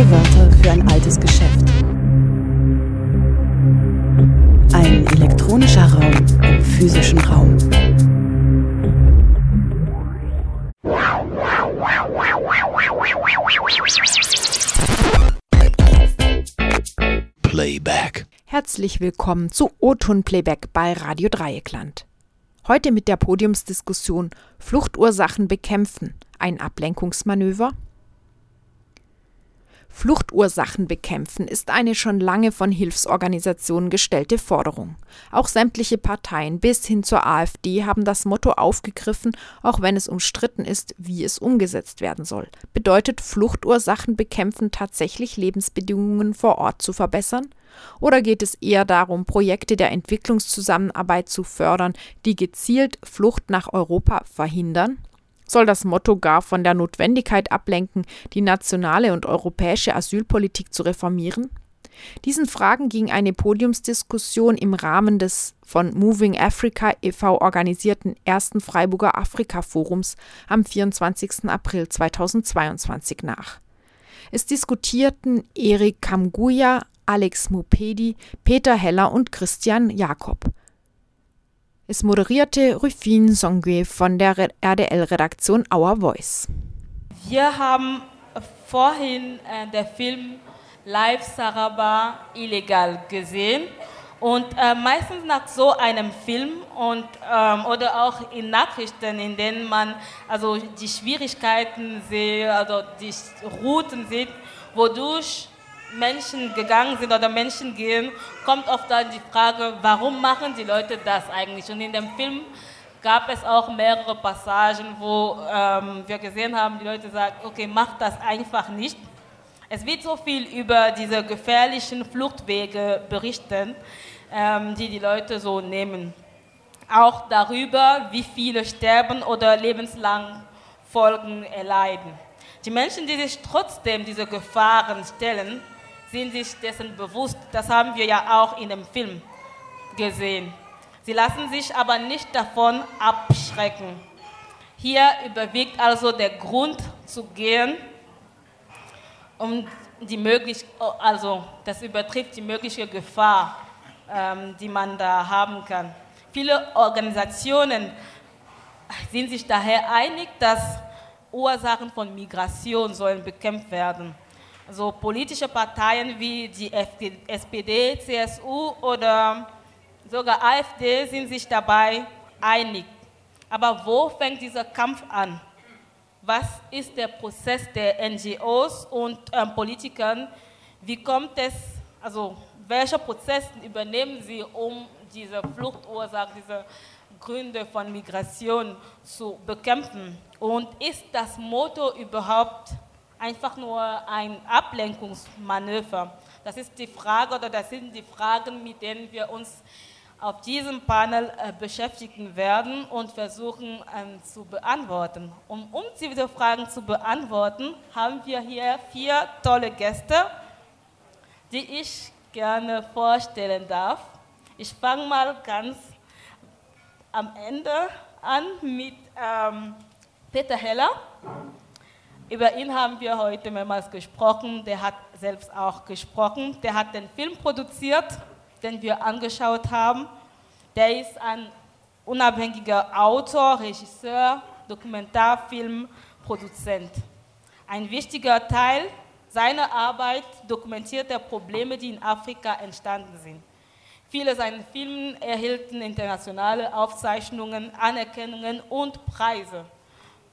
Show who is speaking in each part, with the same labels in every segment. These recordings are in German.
Speaker 1: Neue Wörter für ein altes Geschäft. Ein elektronischer Raum im physischen Raum.
Speaker 2: Playback.
Speaker 3: Herzlich willkommen zu O-Ton Playback bei Radio Dreieckland. Heute mit der Podiumsdiskussion Fluchtursachen bekämpfen, ein Ablenkungsmanöver? Fluchtursachen bekämpfen ist eine schon lange von Hilfsorganisationen gestellte Forderung. Auch sämtliche Parteien bis hin zur AfD haben das Motto aufgegriffen, auch wenn es umstritten ist, wie es umgesetzt werden soll. Bedeutet Fluchtursachen bekämpfen tatsächlich Lebensbedingungen vor Ort zu verbessern? Oder geht es eher darum, Projekte der Entwicklungszusammenarbeit zu fördern, die gezielt Flucht nach Europa verhindern? Soll das Motto gar von der Notwendigkeit ablenken, die nationale und europäische Asylpolitik zu reformieren? Diesen Fragen ging eine Podiumsdiskussion im Rahmen des von Moving Africa e.V. organisierten ersten Freiburger Afrika-Forums am 24. April 2022 nach. Es diskutierten Erik Kamguya, Alex Mupedi, Peter Heller und Christian Jakob. Es moderierte Rufin Songwe von der RDL-Redaktion Our Voice.
Speaker 4: Wir haben vorhin äh, den Film Live Saraba illegal gesehen. Und äh, meistens nach so einem Film und, ähm, oder auch in Nachrichten, in denen man also die Schwierigkeiten sieht, also die Routen sieht, wodurch Menschen gegangen sind oder Menschen gehen, kommt oft dann die Frage, warum machen die Leute das eigentlich? Und in dem Film gab es auch mehrere Passagen, wo ähm, wir gesehen haben, die Leute sagen, okay, mach das einfach nicht. Es wird so viel über diese gefährlichen Fluchtwege berichten, ähm, die die Leute so nehmen. Auch darüber, wie viele sterben oder lebenslang Folgen erleiden. Die Menschen, die sich trotzdem diese Gefahren stellen, sind sich dessen bewusst. Das haben wir ja auch in dem Film gesehen. Sie lassen sich aber nicht davon abschrecken. Hier überwiegt also der Grund zu gehen, um die möglich, also das übertrifft die mögliche Gefahr, ähm, die man da haben kann. Viele Organisationen sind sich daher einig, dass Ursachen von Migration sollen bekämpft werden. Also politische Parteien wie die SPD, CSU oder sogar AfD sind sich dabei einig. Aber wo fängt dieser Kampf an? Was ist der Prozess der NGOs und äh, Politikern? Wie kommt es, also welche Prozesse übernehmen sie, um diese Fluchtursachen, diese Gründe von Migration zu bekämpfen? Und ist das Motto überhaupt einfach nur ein Ablenkungsmanöver? Das ist die Frage oder das sind die Fragen, mit denen wir uns auf diesem Panel äh, beschäftigen werden und versuchen ähm, zu beantworten. Um, um diese Fragen zu beantworten, haben wir hier vier tolle Gäste, die ich gerne vorstellen darf. Ich fange mal ganz am Ende an mit ähm, Peter Heller. Über ihn haben wir heute mehrmals gesprochen. Der hat selbst auch gesprochen. Der hat den Film produziert, den wir angeschaut haben. Der ist ein unabhängiger Autor, Regisseur, Dokumentarfilmproduzent. Ein wichtiger Teil seiner Arbeit dokumentiert er Probleme, die in Afrika entstanden sind. Viele seiner Filme erhielten internationale Aufzeichnungen, Anerkennungen und Preise.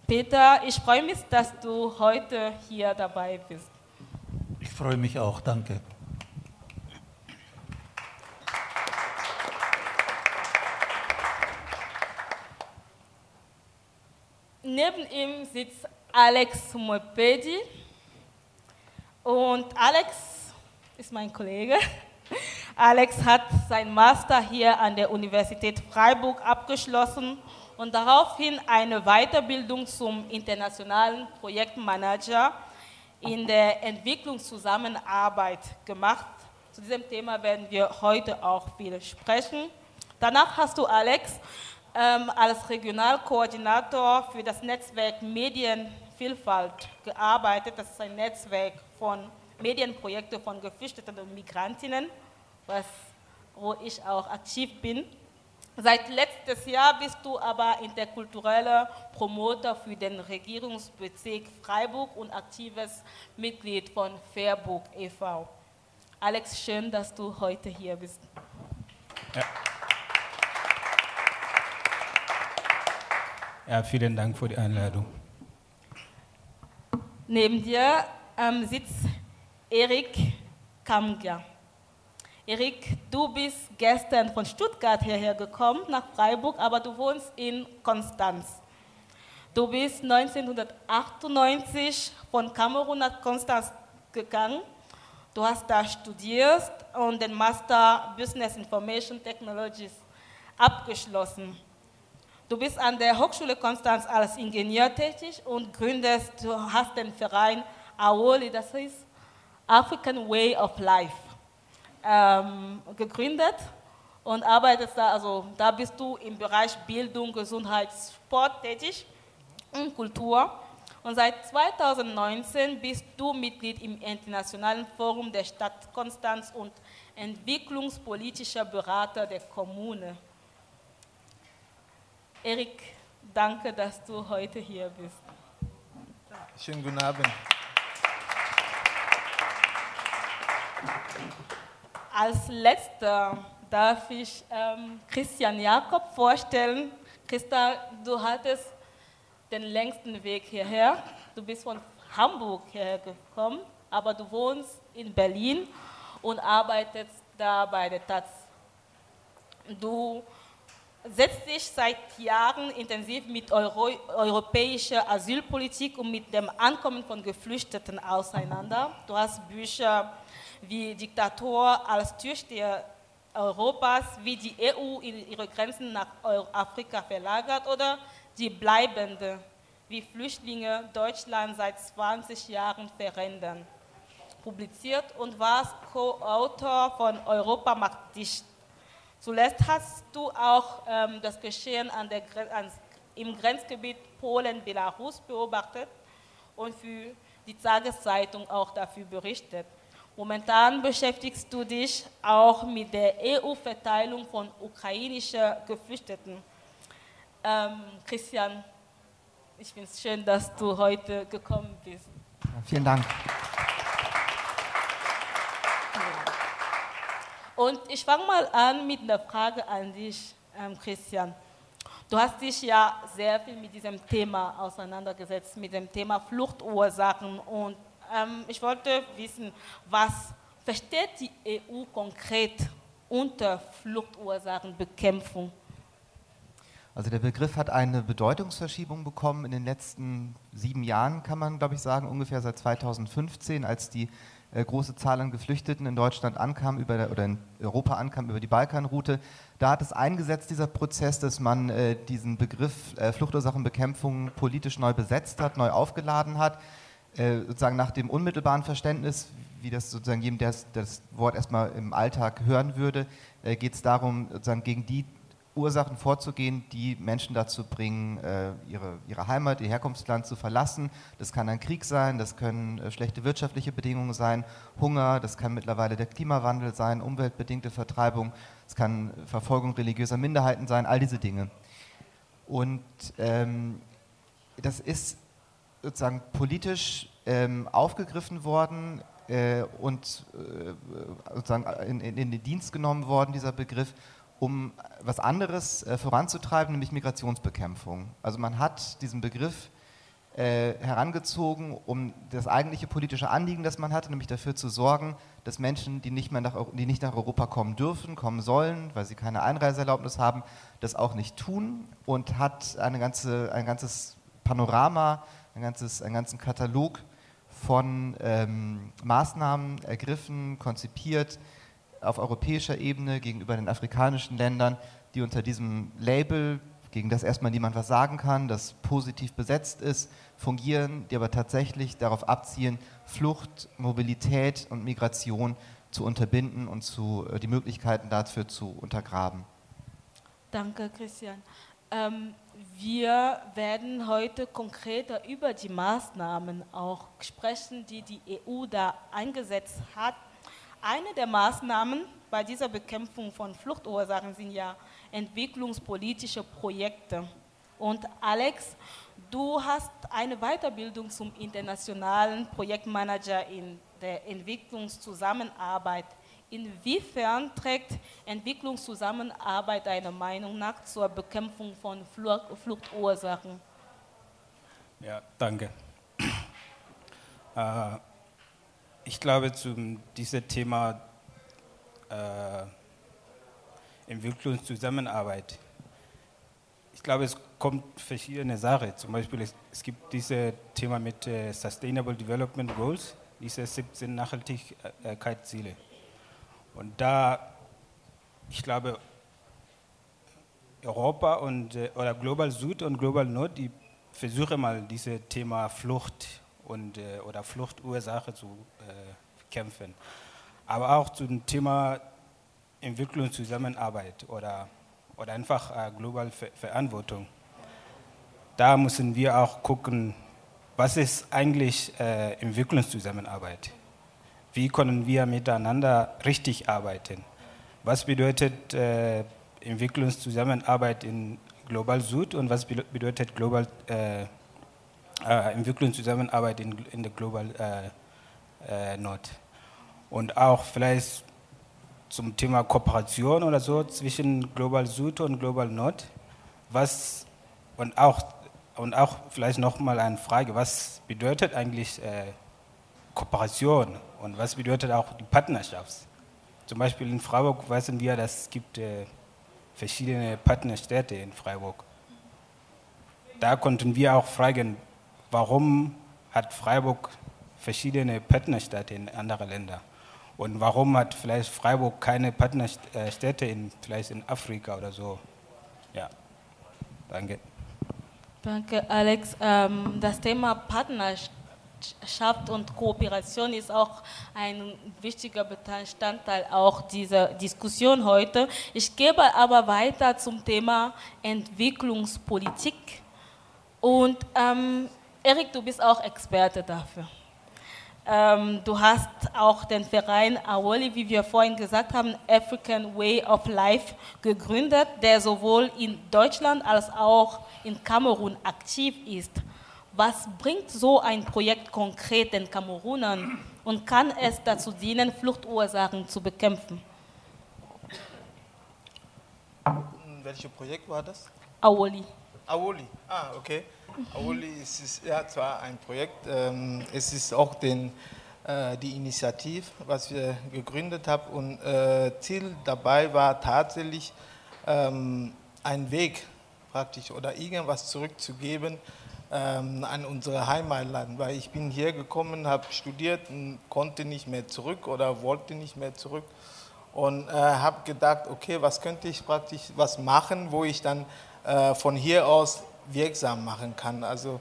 Speaker 4: Peter, ich freue mich, dass du heute hier dabei bist.
Speaker 5: Ich freue mich auch, danke.
Speaker 4: Neben ihm sitzt Alex Mopedi. Und Alex ist mein Kollege. Alex hat sein Master hier an der Universität Freiburg abgeschlossen und daraufhin eine Weiterbildung zum internationalen Projektmanager in der Entwicklungszusammenarbeit gemacht. Zu diesem Thema werden wir heute auch viel sprechen. Danach hast du, Alex, ähm, als Regionalkoordinator für das Netzwerk Medienvielfalt gearbeitet. Das ist ein Netzwerk von Medienprojekte von Geflüchteten und Migrantinnen, was, wo ich auch aktiv bin. Seit letztes Jahr bist du aber interkultureller Promoter für den Regierungsbezirk Freiburg und aktives Mitglied von Fairburg e.V. Alex, schön, dass du heute hier bist.
Speaker 2: Ja. ja, vielen Dank für die Einladung.
Speaker 4: Neben dir ähm, sitzt Erik Kamger. Erik, du bist gestern von Stuttgart hierher gekommen, nach Freiburg, aber du wohnst in Konstanz. Du bist 1998 von Kamerun nach Konstanz gegangen. Du hast da studiert und den Master Business Information Technologies abgeschlossen. Du bist an der Hochschule Konstanz als Ingenieur tätig und gründest, du hast den Verein AOLI, das heißt African Way of Life ähm, gegründet und arbeitest da, also da bist du im Bereich Bildung, Gesundheit, Sport tätig und Kultur. Und seit 2019 bist du Mitglied im Internationalen Forum der Stadt Konstanz und entwicklungspolitischer Berater der Kommune. Erik, danke, dass du heute hier bist.
Speaker 6: Schönen guten Abend.
Speaker 4: Als letzter darf ich ähm, Christian Jakob vorstellen. Christa, du hattest den längsten Weg hierher. Du bist von Hamburg hierher gekommen, aber du wohnst in Berlin und arbeitest da bei der Taz. Du setzt dich seit Jahren intensiv mit Euro europäischer Asylpolitik und mit dem Ankommen von Geflüchteten auseinander. Du hast Bücher wie Diktator als Türsteher Europas, wie die EU ihre Grenzen nach Afrika verlagert oder die bleibende, wie Flüchtlinge Deutschland seit 20 Jahren verändern. Publiziert und warst Co-Autor von Europa macht dicht. Zuletzt hast du auch ähm, das Geschehen an der, an, im Grenzgebiet Polen-Belarus beobachtet und für die Tageszeitung auch dafür berichtet. Momentan beschäftigst du dich auch mit der EU-Verteilung von ukrainischen Geflüchteten. Ähm, Christian, ich finde es schön, dass du heute gekommen bist.
Speaker 6: Ja, vielen Dank.
Speaker 4: Und ich fange mal an mit einer Frage an dich, ähm, Christian. Du hast dich ja sehr viel mit diesem Thema auseinandergesetzt, mit dem Thema Fluchtursachen und ähm, ich wollte wissen, was versteht die EU konkret unter Fluchtursachenbekämpfung?
Speaker 6: Also der Begriff hat eine Bedeutungsverschiebung bekommen in den letzten sieben Jahren, kann man glaube ich sagen, ungefähr seit 2015, als die äh, große Zahl an Geflüchteten in Deutschland ankam über der, oder in Europa ankam über die Balkanroute. Da hat es eingesetzt, dieser Prozess, dass man äh, diesen Begriff äh, Fluchtursachenbekämpfung politisch neu besetzt hat, neu aufgeladen hat. Äh, sozusagen nach dem unmittelbaren Verständnis, wie das sozusagen jedem, der das Wort erstmal im Alltag hören würde, äh, geht es darum, sozusagen gegen die Ursachen vorzugehen, die Menschen dazu bringen, äh, ihre, ihre Heimat, ihr Herkunftsland zu verlassen. Das kann ein Krieg sein, das können schlechte wirtschaftliche Bedingungen sein, Hunger, das kann mittlerweile der Klimawandel sein, umweltbedingte Vertreibung, es kann Verfolgung religiöser Minderheiten sein, all diese Dinge. Und ähm, das ist sozusagen politisch ähm, aufgegriffen worden äh, und äh, sozusagen in, in, den Dienst genommen worden, dieser Begriff, um was anderes äh, voranzutreiben, nämlich Migrationsbekämpfung. Also man hat diesen Begriff äh, herangezogen, um das eigentliche politische Anliegen, das man hatte, nämlich dafür zu sorgen, dass Menschen, die nicht, mehr nach, die nicht nach Europa kommen dürfen, kommen sollen, weil sie keine Einreiseerlaubnis haben, das auch nicht tun und hat eine ganze, ein ganzes Panorama ein ganzes, einen ganzen Katalog von ähm, Maßnahmen ergriffen, konzipiert auf europäischer Ebene gegenüber den afrikanischen Ländern, die unter diesem Label, gegen das erstmal niemand was sagen kann, das positiv besetzt ist, fungieren, die aber tatsächlich darauf abzielen, Flucht, Mobilität und Migration zu unterbinden und zu, äh, die Möglichkeiten dafür zu untergraben.
Speaker 4: Danke, Christian. Ähm, wir werden heute konkreter über die Maßnahmen auch sprechen, die die EU da eingesetzt hat. Eine der Maßnahmen bei dieser Bekämpfung von Fluchtursachen sind ja entwicklungspolitische Projekte. Und Alex, du hast eine Weiterbildung zum internationalen Projektmanager in der Entwicklungszusammenarbeit Inwiefern trägt Entwicklungszusammenarbeit deiner Meinung nach zur Bekämpfung von Fluchtursachen?
Speaker 2: Ja, danke. Äh, ich glaube, zu diesem Thema äh, Entwicklungszusammenarbeit, ich glaube, es kommt verschiedene Sachen. Zum Beispiel, es, es gibt dieses Thema mit äh, Sustainable Development Goals, diese 17 Nachhaltigkeitsziele. Und da, ich glaube, Europa und, äh, oder Global Süd und Global Nord, die versuchen mal dieses Thema Flucht und, äh, oder Fluchtursache zu äh, kämpfen. Aber auch zum Thema Entwicklungszusammenarbeit oder, oder einfach äh, global Ver Verantwortung. Da müssen wir auch gucken, was ist eigentlich äh, Entwicklungszusammenarbeit? Wie können wir miteinander richtig arbeiten? Was bedeutet äh, Entwicklungszusammenarbeit in Global Süd und was bedeutet Global, äh, äh, Entwicklungszusammenarbeit in, in der Global äh, äh, Nord? Und auch vielleicht zum Thema Kooperation oder so zwischen Global Süd und Global Nord. Was und auch und auch vielleicht noch mal eine Frage: Was bedeutet eigentlich äh, Kooperation und was bedeutet auch die Partnerschaft? Zum Beispiel in Freiburg wissen wir, dass es gibt äh, verschiedene Partnerstädte in Freiburg. Da konnten wir auch fragen, warum hat Freiburg verschiedene Partnerstädte in anderen Ländern? Und warum hat vielleicht Freiburg keine Partnerstädte in, vielleicht in Afrika oder so? Ja, danke.
Speaker 4: Danke, Alex. Ähm, das Thema Partnerschaft Partnerschaft und Kooperation ist auch ein wichtiger Bestandteil auch dieser Diskussion heute. Ich gebe aber weiter zum Thema Entwicklungspolitik. Und ähm, Erik, du bist auch Experte dafür. Ähm, du hast auch den Verein Awoli, wie wir vorhin gesagt haben, African Way of Life gegründet, der sowohl in Deutschland als auch in Kamerun aktiv ist. Was bringt so ein Projekt konkret den Kamerunern und kann es dazu dienen, Fluchtursachen zu bekämpfen?
Speaker 7: Welches Projekt war das?
Speaker 4: Awoli.
Speaker 7: Awoli, ah, okay. Awoli ist, ist ja zwar ein Projekt, ähm, es ist auch den, äh, die Initiative, was wir gegründet haben und äh, Ziel dabei war tatsächlich ähm, einen Weg praktisch oder irgendwas zurückzugeben ähm, an unsere Heimatland, weil ich bin hier gekommen, habe studiert und konnte nicht mehr zurück oder wollte nicht mehr zurück und äh, habe gedacht, okay, was könnte ich praktisch was machen, wo ich dann äh, von hier aus wirksam machen kann. Also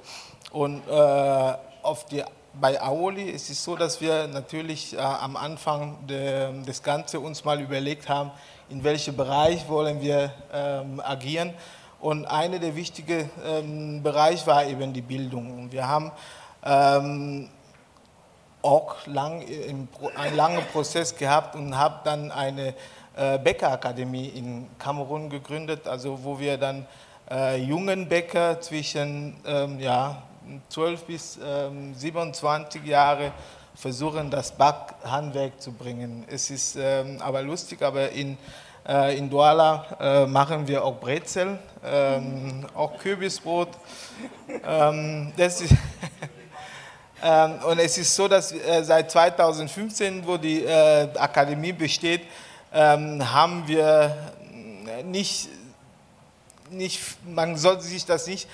Speaker 7: und äh, auf die bei Aoli ist es so, dass wir natürlich äh, am Anfang de, des Ganzen uns mal überlegt haben, in welchem Bereich wollen wir ähm, agieren. Und einer der wichtigen ähm, Bereiche war eben die Bildung. Wir haben ähm, auch lang, im, einen langen Prozess gehabt und haben dann eine äh, Bäckerakademie in Kamerun gegründet, also wo wir dann äh, jungen Bäcker zwischen ähm, ja, 12 bis ähm, 27 Jahre versuchen, das Backhandwerk zu bringen. Es ist ähm, aber lustig, aber in äh, in Douala äh, machen wir auch Brezel, ähm, auch Kürbisbrot. Ähm, das ist ähm, und es ist so, dass äh, seit 2015, wo die Akademie besteht, haben wir nicht, nicht, man sollte sich das nicht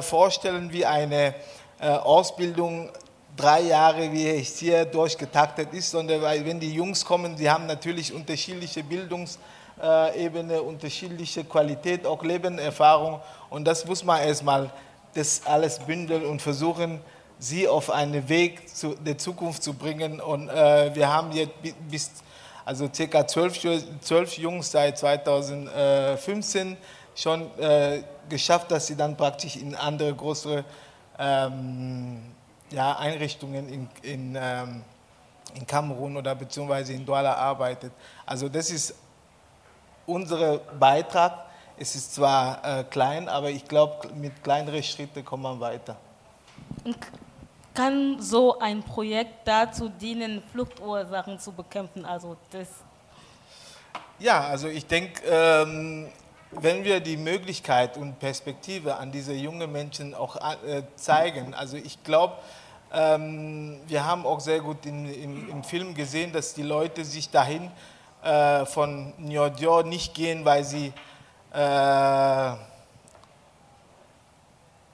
Speaker 7: vorstellen wie eine Ausbildung drei Jahre, wie es hier durchgetaktet ist, sondern weil wenn die Jungs kommen, die haben natürlich unterschiedliche Bildungs- äh, Ebene, unterschiedliche Qualität, auch Lebenserfahrung. Und das muss man erstmal das alles bündeln und versuchen, sie auf einen Weg zu, der Zukunft zu bringen. Und äh, wir haben jetzt bis, also circa zwölf, zwölf Jungs seit 2015 schon äh, geschafft, dass sie dann praktisch in andere größere ähm, ja, Einrichtungen in, in, ähm, in Kamerun oder beziehungsweise in Douala arbeitet. Also das ist unser Beitrag. Es ist zwar äh, klein, aber ich glaube, mit kleineren Schritten kommt man weiter.
Speaker 4: Kann so ein Projekt dazu dienen, Fluchtursachen zu bekämpfen? Also das
Speaker 7: ja, also ich denke, ähm, wenn wir die Möglichkeit und Perspektive an diese jungen Menschen auch äh, zeigen, also ich glaube, ähm, wir haben auch sehr gut in, im, im, Film gesehen, dass die Leute sich dahin äh, von Nyordio nicht gehen, weil sie äh,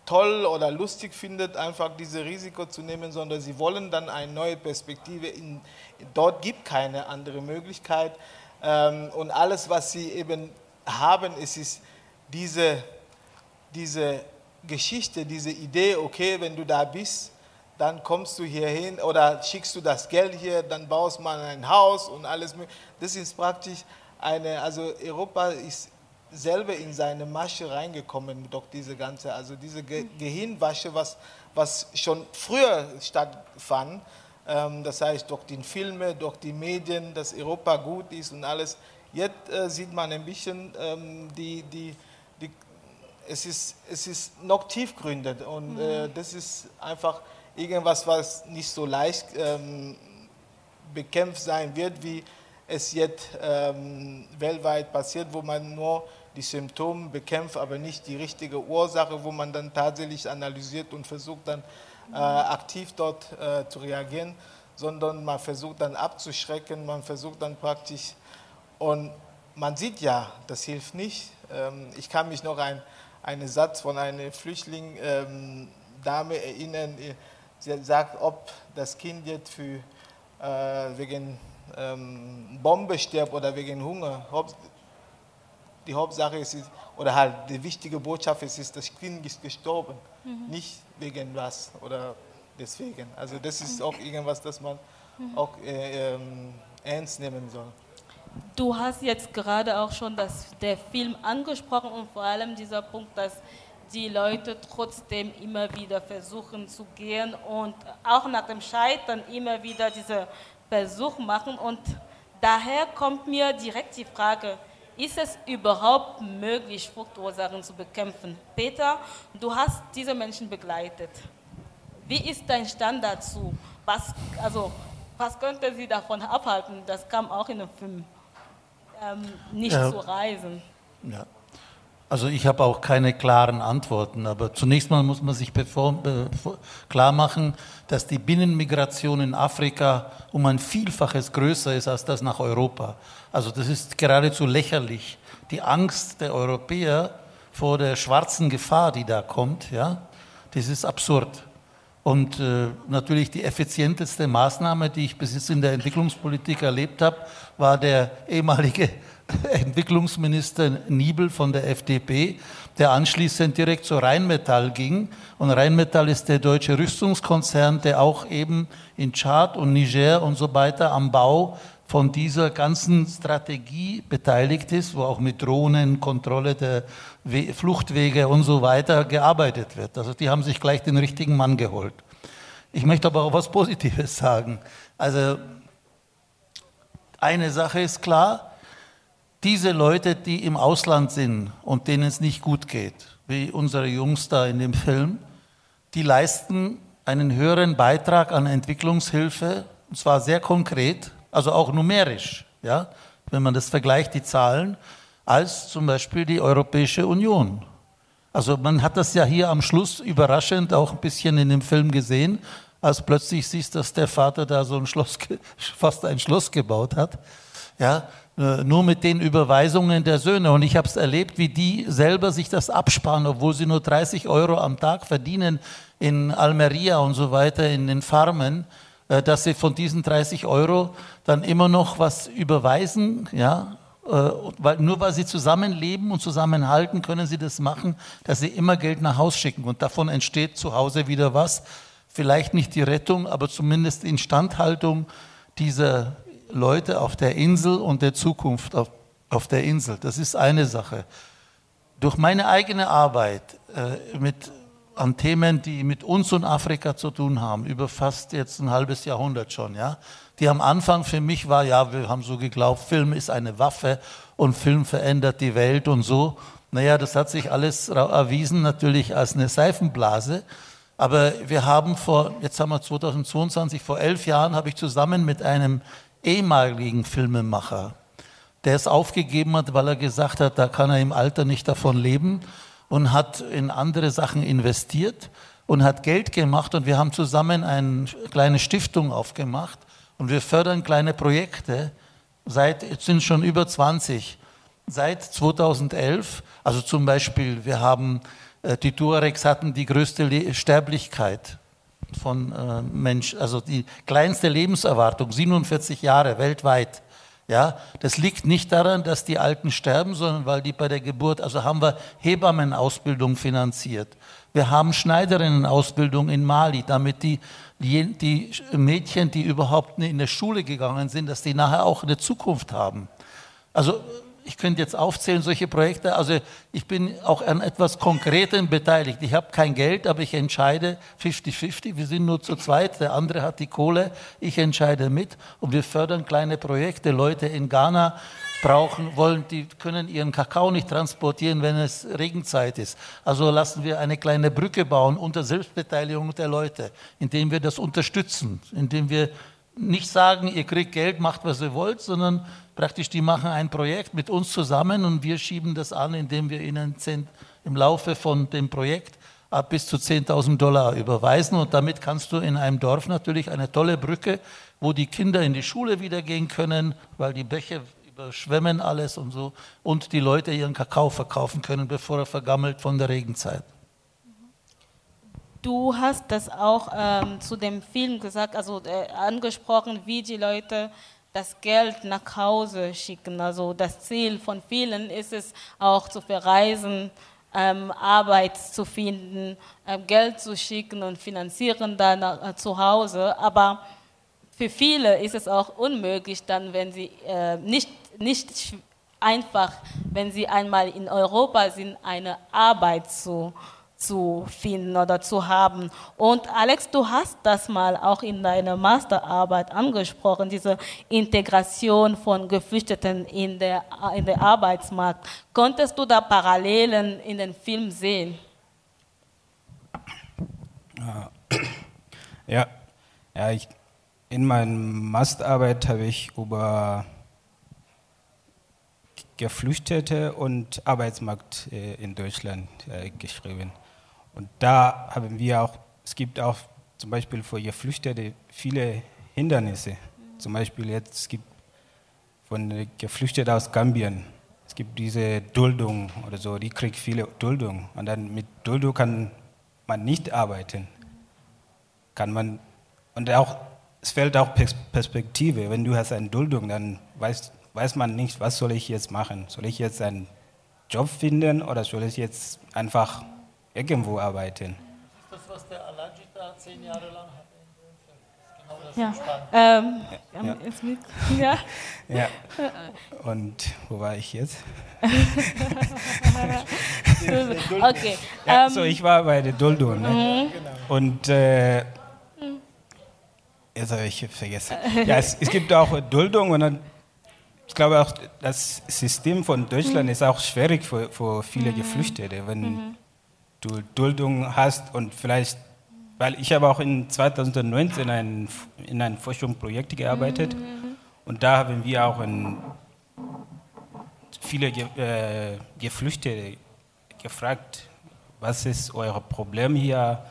Speaker 7: toll oder lustig findet, einfach dieses Risiko zu nehmen, sondern sie wollen dann eine neue Perspektive. In, dort gibt keine andere Möglichkeit. Ähm, und alles, was sie eben haben, es ist diese, diese Geschichte, diese Idee, okay, wenn du da bist, dann kommst du hier hin oder schickst du das Geld hier, dann baust man ein Haus und alles. Das ist praktisch eine, also Europa ist selber in seine Masche reingekommen durch diese ganze, also diese Ge Gehirnwasche, was, was schon früher stattfand. Ähm, das heißt, durch die Filme, durch die Medien, dass Europa gut ist und alles. Jetzt äh, sieht man ein bisschen, ähm, die, die, die, es, ist, es ist noch tiefgründig und äh, mhm. das ist einfach irgendwas, was nicht so leicht ähm, bekämpft sein wird, wie es jetzt ähm, weltweit passiert, wo man nur die Symptome bekämpft, aber nicht die richtige Ursache, wo man dann tatsächlich analysiert und versucht dann äh, aktiv dort äh, zu reagieren, sondern man versucht dann abzuschrecken, man versucht dann praktisch und man sieht ja, das hilft nicht. Ähm, ich kann mich noch an einen Satz von einer Flüchtling ähm, erinnern, Sie sagt, ob das Kind jetzt für, äh, wegen ähm, Bombe stirbt oder wegen Hunger. Die Hauptsache ist, oder halt die wichtige Botschaft ist, ist das Kind ist gestorben, mhm. nicht wegen was oder deswegen. Also das ist auch irgendwas, das man mhm. auch äh, ähm, ernst nehmen soll.
Speaker 4: Du hast jetzt gerade auch schon das, der Film angesprochen und vor allem dieser Punkt, dass die Leute trotzdem immer wieder versuchen zu gehen und auch nach dem Scheitern immer wieder diese Versuch machen. Und daher kommt mir direkt die Frage, ist es überhaupt möglich, Fluchtursachen zu bekämpfen? Peter, du hast diese Menschen begleitet. Wie ist dein Stand dazu? Was, also, was könnte sie davon abhalten? Das kam auch in dem Film. Ähm, nicht ja. zu reisen.
Speaker 5: Ja. Also ich habe auch keine klaren Antworten, aber zunächst mal muss man sich klar machen, dass die Binnenmigration in Afrika um ein Vielfaches größer ist als das nach Europa. Also das ist geradezu lächerlich. Die Angst der Europäer vor der schwarzen Gefahr, die da kommt, ja, das ist absurd. Und äh, natürlich die effizienteste Maßnahme, die ich bis jetzt in der Entwicklungspolitik erlebt habe, war der ehemalige Entwicklungsminister Niebel von der FDP, der anschließend direkt zu Rheinmetall ging. Und Rheinmetall ist der deutsche Rüstungskonzern, der auch eben in Tschad und Niger und so weiter am Bau von dieser ganzen Strategie beteiligt ist, wo auch mit Drohnen, Kontrolle der Fluchtwege und so weiter gearbeitet wird. Also die haben sich gleich den richtigen Mann geholt. Ich möchte aber auch was Positives sagen. Also eine Sache ist klar, diese Leute, die im Ausland sind und denen es nicht gut geht, wie unsere Jungs da in dem Film, die leisten einen höheren Beitrag an Entwicklungshilfe, und zwar sehr konkret, also auch numerisch, ja, wenn man das vergleicht, die Zahlen, als zum Beispiel die Europäische Union. Also man hat das ja hier am Schluss überraschend auch ein bisschen in dem Film gesehen, als plötzlich siehst, dass der Vater da so ein Schloss, fast ein Schloss gebaut hat. Ja, nur mit den Überweisungen der Söhne. Und ich habe es erlebt, wie die selber sich das absparen, obwohl sie nur 30 Euro am Tag verdienen in Almeria und so weiter, in den Farmen, äh, dass sie von diesen 30 Euro dann immer noch was überweisen, ja, äh, weil, nur weil sie zusammenleben und zusammenhalten, können sie das machen, dass sie immer Geld nach Hause schicken. Und davon entsteht zu Hause wieder was. Vielleicht nicht die Rettung, aber zumindest Instandhaltung dieser Leute auf der Insel und der Zukunft auf, auf der Insel. Das ist eine Sache. durch meine eigene Arbeit äh, mit, an Themen, die mit uns und Afrika zu tun haben, über fast jetzt ein halbes Jahrhundert schon, ja, die am Anfang für mich war, ja, wir haben so geglaubt, Film ist eine Waffe und Film verändert die Welt und so. Naja, das hat sich alles erwiesen natürlich als eine Seifenblase. Aber wir haben vor, jetzt haben wir 2022, vor elf Jahren habe ich zusammen mit einem ehemaligen Filmemacher, der es aufgegeben hat, weil er gesagt hat, da kann er im Alter nicht davon leben und hat in andere Sachen investiert und hat Geld gemacht und wir haben zusammen eine kleine Stiftung aufgemacht und wir fördern kleine Projekte. Seit, jetzt sind schon über 20. Seit 2011, also zum Beispiel, wir haben, äh, die Tuaregs hatten die größte Sterblichkeit von äh, Mensch, also die kleinste Lebenserwartung, 47 Jahre weltweit. Ja, das liegt nicht daran, dass die Alten sterben, sondern weil die bei der Geburt, also haben wir Hebammenausbildung finanziert. Wir haben Schneiderinnenausbildung in Mali, damit die, die, die Mädchen, die überhaupt in der Schule gegangen sind, dass die nachher auch eine Zukunft haben. Also ich könnte jetzt aufzählen, solche Projekte. Also ich bin auch an etwas Konkretem beteiligt. Ich habe kein Geld, aber ich entscheide 50-50. Wir sind nur zu zweit. Der andere hat die Kohle. Ich entscheide mit. Und wir fördern kleine Projekte. Leute in Ghana brauchen, wollen, die können ihren Kakao nicht transportieren, wenn es Regenzeit ist. Also lassen wir eine kleine Brücke bauen unter Selbstbeteiligung der Leute, indem wir das unterstützen, indem wir nicht sagen, ihr kriegt Geld, macht was ihr wollt, sondern praktisch die machen ein Projekt mit uns zusammen und wir schieben das an, indem wir ihnen im Laufe von dem Projekt ab bis zu 10.000 Dollar überweisen und damit kannst du in einem Dorf natürlich eine tolle Brücke, wo die Kinder in die Schule wieder gehen können, weil die Bäche überschwemmen alles und so und die Leute ihren Kakao verkaufen können, bevor er vergammelt von der Regenzeit.
Speaker 4: Du hast das auch ähm, zu dem Film gesagt, also äh, angesprochen, wie die Leute das Geld nach Hause schicken. Also das Ziel von vielen ist es auch zu verreisen, ähm, Arbeit zu finden, ähm, Geld zu schicken und finanzieren dann äh, zu Hause. Aber für viele ist es auch unmöglich, dann, wenn sie äh, nicht, nicht einfach, wenn sie einmal in Europa sind, eine Arbeit zu zu finden oder zu haben. Und Alex, du hast das mal auch in deiner Masterarbeit angesprochen, diese Integration von Geflüchteten in der, in der Arbeitsmarkt. Konntest du da Parallelen in den Film sehen?
Speaker 2: Ja, ja ich, in meiner Masterarbeit habe ich über Geflüchtete und Arbeitsmarkt äh, in Deutschland äh, geschrieben. Und da haben wir auch, es gibt auch zum Beispiel für Geflüchtete viele Hindernisse. Zum Beispiel jetzt, es gibt von Geflüchteten aus Gambien, es gibt diese Duldung oder so, die kriegt viele Duldung. Und dann mit Duldung kann man nicht arbeiten. Kann man, und auch, es fehlt auch Perspektive. Wenn du hast eine Duldung, dann weiß, weiß man nicht, was soll ich jetzt machen. Soll ich jetzt einen Job finden oder soll ich jetzt einfach irgendwo arbeiten.
Speaker 5: Das ist das, was der Alajita zehn Jahre lang hatte.
Speaker 4: Genau ja. Ähm,
Speaker 2: ja. ja. ja. Und wo war ich jetzt?
Speaker 4: okay.
Speaker 2: Ja, so, ähm, ich war bei der Duldung. Ne? Mhm. Und äh, jetzt habe ich vergessen. Ja, es, es gibt auch Duldung und dann, ich glaube auch, das System von Deutschland mhm. ist auch schwierig für, für viele mhm. Geflüchtete. Wenn, mhm du Duldung hast und vielleicht, weil ich habe auch in 2019 ein, in einem Forschungsprojekt gearbeitet mhm. und da haben wir auch in viele äh, Geflüchtete gefragt, was ist euer Problem hier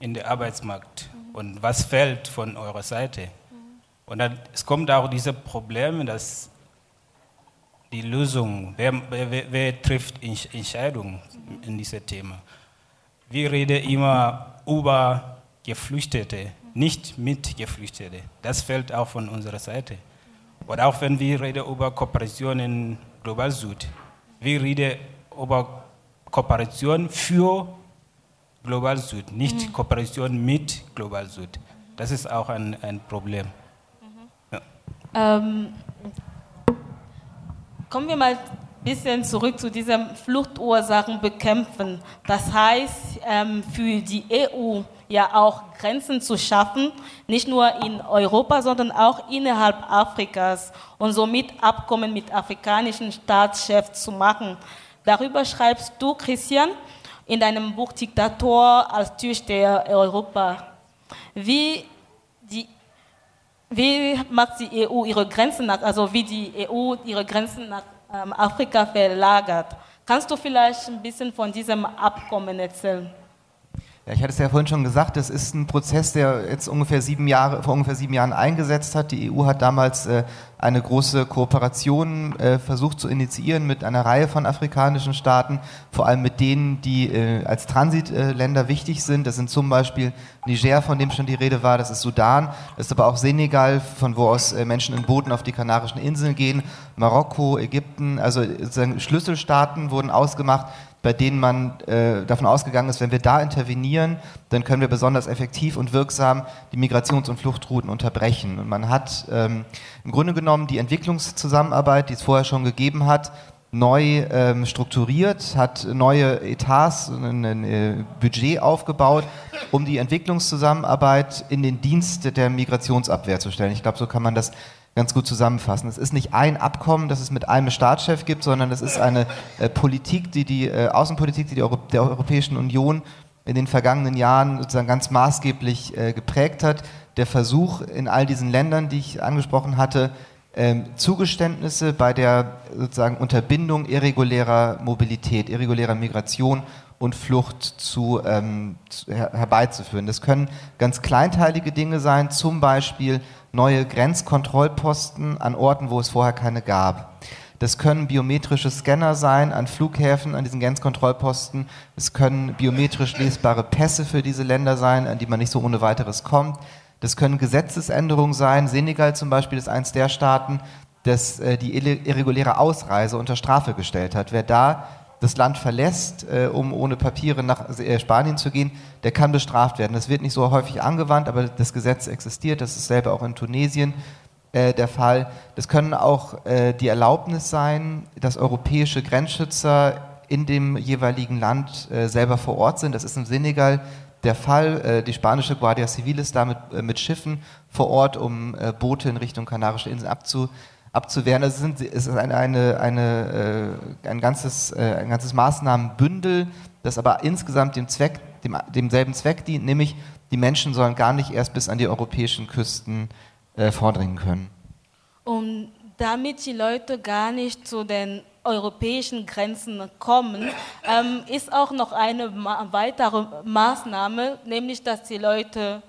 Speaker 2: in der Arbeitsmarkt und was fällt von eurer Seite. Mhm. Und dann, es kommt auch dieses Problem, dass die Lösung, wer, wer, wer trifft Entscheidungen in diesem Thema. Wir reden immer über Geflüchtete, nicht mit Geflüchtete. Das fällt auch von unserer Seite. Oder auch wenn wir reden über Kooperation in Global Süd. Wir reden über Kooperation für Global Süd, nicht mhm. Kooperation mit Global Süd. Das ist auch ein, ein Problem.
Speaker 4: Mhm. Ja. Ähm, kommen wir mal bisschen zurück zu diesen Fluchtursachen bekämpfen. Das heißt, ähm, für die EU ja auch Grenzen zu schaffen, nicht nur in Europa, sondern auch innerhalb Afrikas und somit Abkommen mit afrikanischen Staatschefs zu machen. Darüber schreibst du, Christian, in deinem Buch Diktator als Türsteher Europa. Wie, die, wie macht die EU ihre Grenzen nach, also wie die EU ihre Grenzen nach Afrika verlagert? Kannst du vielleicht ein bisschen von diesem Abkommen erzählen?
Speaker 6: Ja, ich hatte es ja vorhin schon gesagt, das ist ein Prozess, der jetzt ungefähr sieben Jahre, vor ungefähr sieben Jahren eingesetzt hat. Die EU hat damals äh, eine große Kooperation äh, versucht zu initiieren mit einer Reihe von afrikanischen Staaten, vor allem mit denen, die äh, als Transitländer wichtig sind. Das sind zum Beispiel Niger, von dem schon die Rede war, das ist Sudan, das ist aber auch Senegal, von wo aus äh, Menschen in Booten auf die Kanarischen Inseln gehen, Marokko, Ägypten, also Schlüsselstaaten wurden ausgemacht, bei denen man äh, davon ausgegangen ist, wenn wir da intervenieren, dann können wir besonders effektiv und wirksam die Migrations- und Fluchtrouten unterbrechen. Und man hat ähm, im Grunde genommen die Entwicklungszusammenarbeit, die es vorher schon gegeben hat, neu ähm, strukturiert, hat neue Etats, ein, ein äh, Budget aufgebaut, um die Entwicklungszusammenarbeit in den Dienst der Migrationsabwehr zu stellen. Ich glaube, so kann man das ganz gut zusammenfassen. Es ist nicht ein Abkommen, das es mit einem Staatschef gibt, sondern es ist eine äh, Politik, die die äh, Außenpolitik, die, die Euro der Europäischen Union in den vergangenen Jahren sozusagen ganz maßgeblich äh, geprägt hat. Der Versuch in all diesen Ländern, die ich angesprochen hatte, ähm, Zugeständnisse bei der sozusagen Unterbindung irregulärer Mobilität, irregulärer Migration und Flucht zu, ähm, zu, her herbeizuführen. Das können ganz kleinteilige Dinge sein, zum Beispiel neue Grenzkontrollposten an Orten, wo es vorher keine gab. Das können biometrische Scanner sein an Flughäfen, an diesen Grenzkontrollposten. Es können biometrisch lesbare Pässe für diese Länder sein, an die man nicht so ohne weiteres kommt. Das können Gesetzesänderungen sein. Senegal zum Beispiel ist eins der Staaten, das äh, die irreguläre Ausreise unter Strafe gestellt hat. Wer da das Land verlässt, äh, um ohne Papiere nach äh, Spanien zu gehen, der kann bestraft werden. Das wird nicht so häufig angewandt, aber das Gesetz existiert. Das ist selber auch in Tunesien äh, der Fall. Das können auch äh, die Erlaubnis sein, dass europäische Grenzschützer in dem jeweiligen Land äh, selber vor Ort sind. Das ist im Senegal der Fall. Äh, die spanische Guardia Civil ist damit mit Schiffen vor Ort, um Boote in Richtung Kanarische Inseln abzu abzuwehren. Also es, ist eine, eine, eine, äh, ein, ganzes, äh, ein ganzes Maßnahmenbündel, das aber insgesamt dem Zweck, dem, demselben Zweck dient, nämlich die Menschen sollen gar nicht erst bis an die europäischen Küsten äh, vordringen können.
Speaker 4: Und damit die Leute gar nicht zu den europäischen Grenzen kommen, ähm, ist auch noch eine weitere Maßnahme, nämlich dass die Leute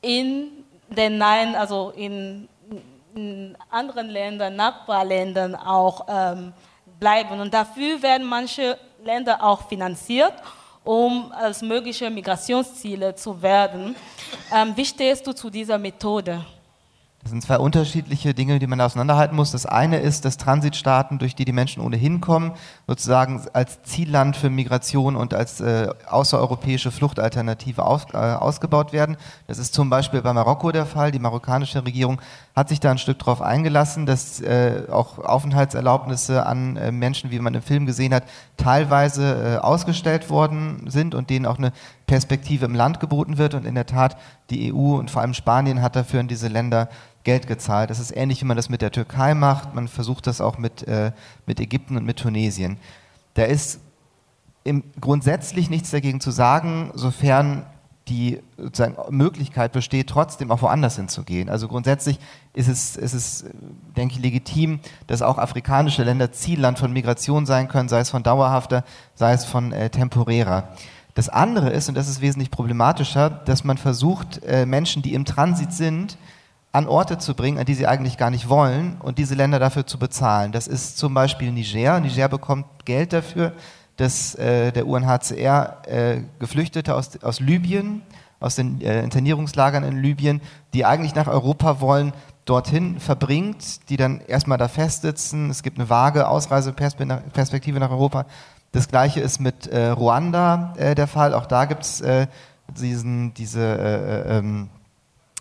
Speaker 4: in den Nein, also in in anderen Ländern, Nachbarländern auch ähm, bleiben. Und dafür werden manche Länder auch finanziert, um als mögliche Migrationsziele zu werden. Ähm, wie stehst du zu dieser Methode?
Speaker 6: Das sind zwei unterschiedliche Dinge, die man auseinanderhalten muss. Das eine ist, dass Transitstaaten, durch die die Menschen ohnehin kommen, sozusagen als Zielland für Migration und als äh, außereuropäische Fluchtalternative aus, äh, ausgebaut werden. Das ist zum Beispiel bei Marokko der Fall. Die marokkanische Regierung hat sich da ein Stück darauf eingelassen, dass äh, auch Aufenthaltserlaubnisse an äh, Menschen, wie man im Film gesehen hat, teilweise äh, ausgestellt worden sind und denen auch eine Perspektive im Land geboten wird. Und in der Tat, die EU und vor allem Spanien hat dafür in diese Länder Geld gezahlt. Das ist ähnlich, wie man das mit der Türkei macht. Man versucht das auch mit, äh, mit Ägypten und mit Tunesien. Da ist im, grundsätzlich nichts dagegen zu sagen, sofern die Möglichkeit besteht, trotzdem auch woanders hinzugehen. Also grundsätzlich ist es, ist es, denke ich, legitim, dass auch afrikanische Länder Zielland von Migration sein können, sei es von dauerhafter, sei es von äh, temporärer. Das andere ist, und das ist wesentlich problematischer, dass man versucht, äh, Menschen, die im Transit sind, an Orte zu bringen, an die sie eigentlich gar nicht wollen und diese Länder dafür zu bezahlen. Das ist zum Beispiel Niger. Niger bekommt Geld dafür, dass äh, der UNHCR äh, Geflüchtete aus, aus Libyen, aus den äh, Internierungslagern in Libyen, die eigentlich nach Europa wollen, dorthin verbringt, die dann erstmal da festsitzen. Es gibt eine vage Ausreiseperspektive nach Europa das gleiche ist mit äh, Ruanda äh, der Fall. Auch da gibt es äh, diese, äh, ähm,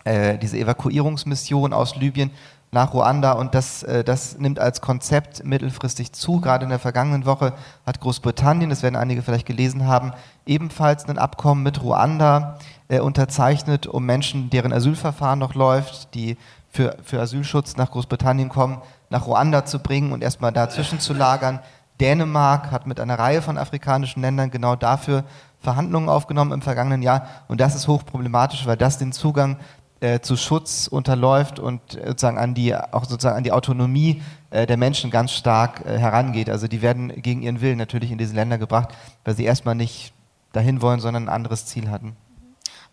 Speaker 6: äh, diese Evakuierungsmission aus Libyen, nach Ruanda und das, äh, das nimmt als Konzept mittelfristig zu. Gerade in der vergangenen Woche hat Großbritannien, das werden einige vielleicht gelesen haben, ebenfalls ein Abkommen mit Ruanda äh, unterzeichnet, um Menschen, deren Asylverfahren noch läuft, die für, für Asylschutz nach Großbritannien kommen, nach Ruanda zu bringen und erstmal dazwischen zu lagern. Dänemark hat mit einer Reihe von afrikanischen Ländern genau dafür Verhandlungen aufgenommen im vergangenen Jahr und das ist hochproblematisch, weil das den Zugang äh, zu Schutz unterläuft und äh, sozusagen an die, auch sozusagen an die Autonomie äh, der Menschen ganz stark äh, herangeht. Also die werden gegen ihren Willen natürlich in diese Länder gebracht, weil sie erstmal nicht dahin wollen, sondern ein anderes Ziel hatten.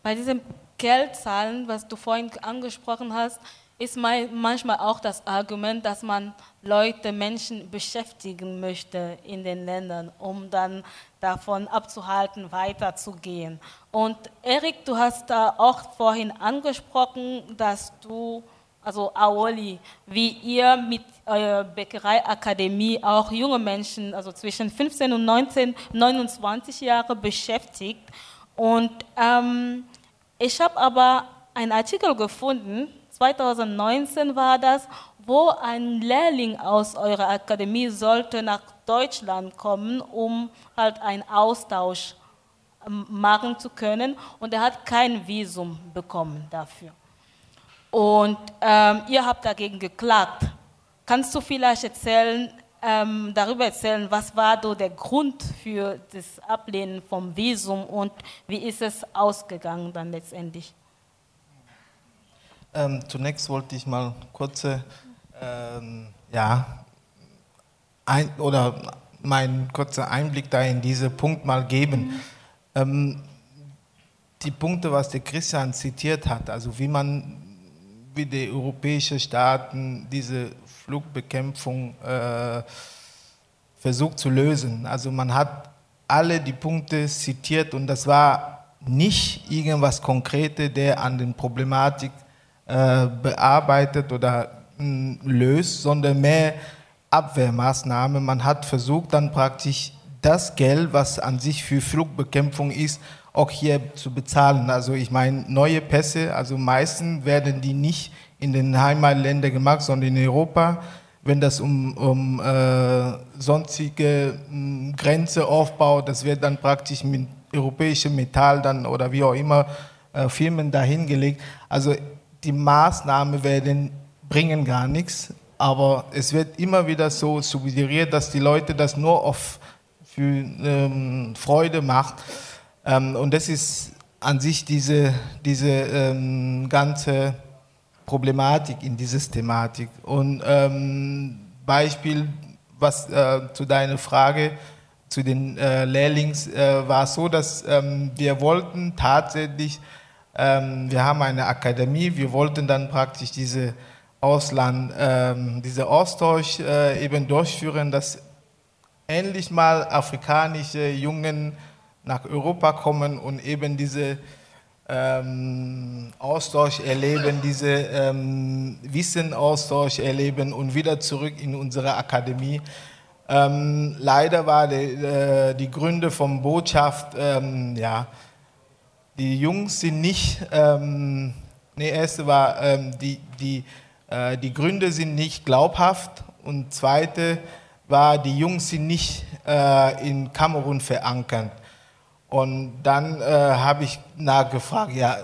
Speaker 4: Bei diesem Geldzahlen, was du vorhin angesprochen hast, ist manchmal auch das Argument, dass man Leute, Menschen beschäftigen möchte in den Ländern, um dann davon abzuhalten, weiterzugehen. Und Erik, du hast da auch vorhin angesprochen, dass du, also Aoli, wie ihr mit eurer Bäckereiakademie auch junge Menschen, also zwischen 15 und 19, 29 Jahre beschäftigt. Und ähm, ich habe aber einen Artikel gefunden, 2019 war das, wo ein Lehrling aus eurer Akademie sollte nach Deutschland kommen, um halt einen Austausch ähm, machen zu können und er hat kein Visum bekommen dafür. Und ähm, ihr habt dagegen geklagt. Kannst du vielleicht erzählen, ähm, darüber erzählen, was war so der Grund für das Ablehnen vom Visum und wie ist es ausgegangen dann letztendlich?
Speaker 7: Ähm, zunächst wollte ich mal kurze, ähm, ja, ein, oder meinen kurzen Einblick da in diesen Punkt mal geben. Mhm. Ähm, die Punkte, was der Christian zitiert hat, also wie man, wie die europäischen Staaten diese Flugbekämpfung äh, versucht zu lösen. Also man hat alle die Punkte zitiert und das war nicht irgendwas Konkrete, der an den Problematik äh, bearbeitet oder löst, sondern mehr Abwehrmaßnahmen. Man hat versucht, dann praktisch das Geld, was an sich für Flugbekämpfung ist, auch hier zu bezahlen. Also ich meine, neue Pässe, also meistens werden die nicht in den Heimatländern gemacht, sondern in Europa. Wenn das um, um äh, sonstige äh, Grenze aufbaut, das wird dann praktisch mit europäischem Metall dann oder wie auch immer äh, Firmen dahingelegt. Also die Maßnahmen werden, bringen gar nichts, aber es wird immer wieder so suggeriert, dass die Leute das nur auf für ähm, Freude macht. Ähm, und das ist an sich diese, diese ähm, ganze Problematik in dieser Thematik. Und ähm, Beispiel, was äh, zu deiner Frage zu den äh, Lehrlings äh, war so, dass ähm, wir wollten tatsächlich ähm, wir haben eine Akademie, wir wollten dann praktisch diese Ausland, ähm, diese Austausch äh, eben durchführen, dass endlich mal afrikanische Jungen nach Europa kommen und eben diese ähm, Austausch erleben, diese ähm, Wissenaustausch erleben und wieder zurück in unsere Akademie. Ähm, leider war die, äh, die Gründe vom Botschaft, ähm, ja, die Jungs sind nicht, ähm, nee, erste war, ähm, die, die, die Gründe sind nicht glaubhaft und zweite war, die Jungs sind nicht äh, in Kamerun verankert. Und dann äh, habe ich nachgefragt, ja,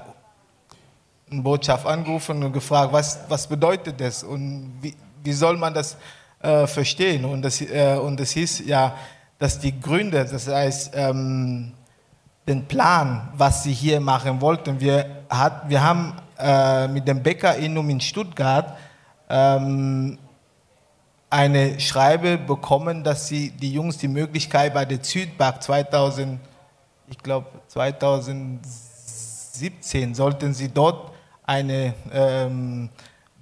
Speaker 7: eine Botschaft angerufen und gefragt, was, was bedeutet das und wie, wie soll man das äh, verstehen? Und das, äh, und das hieß ja, dass die Gründe, das heißt, ähm, den Plan, was sie hier machen wollten. Wir, hat, wir haben äh, mit dem Bäckerinnum in Stuttgart ähm, eine Schreibe bekommen, dass sie die Jungs die Möglichkeit bei der Südbank 2000, ich glaube 2017 sollten sie dort eine ähm,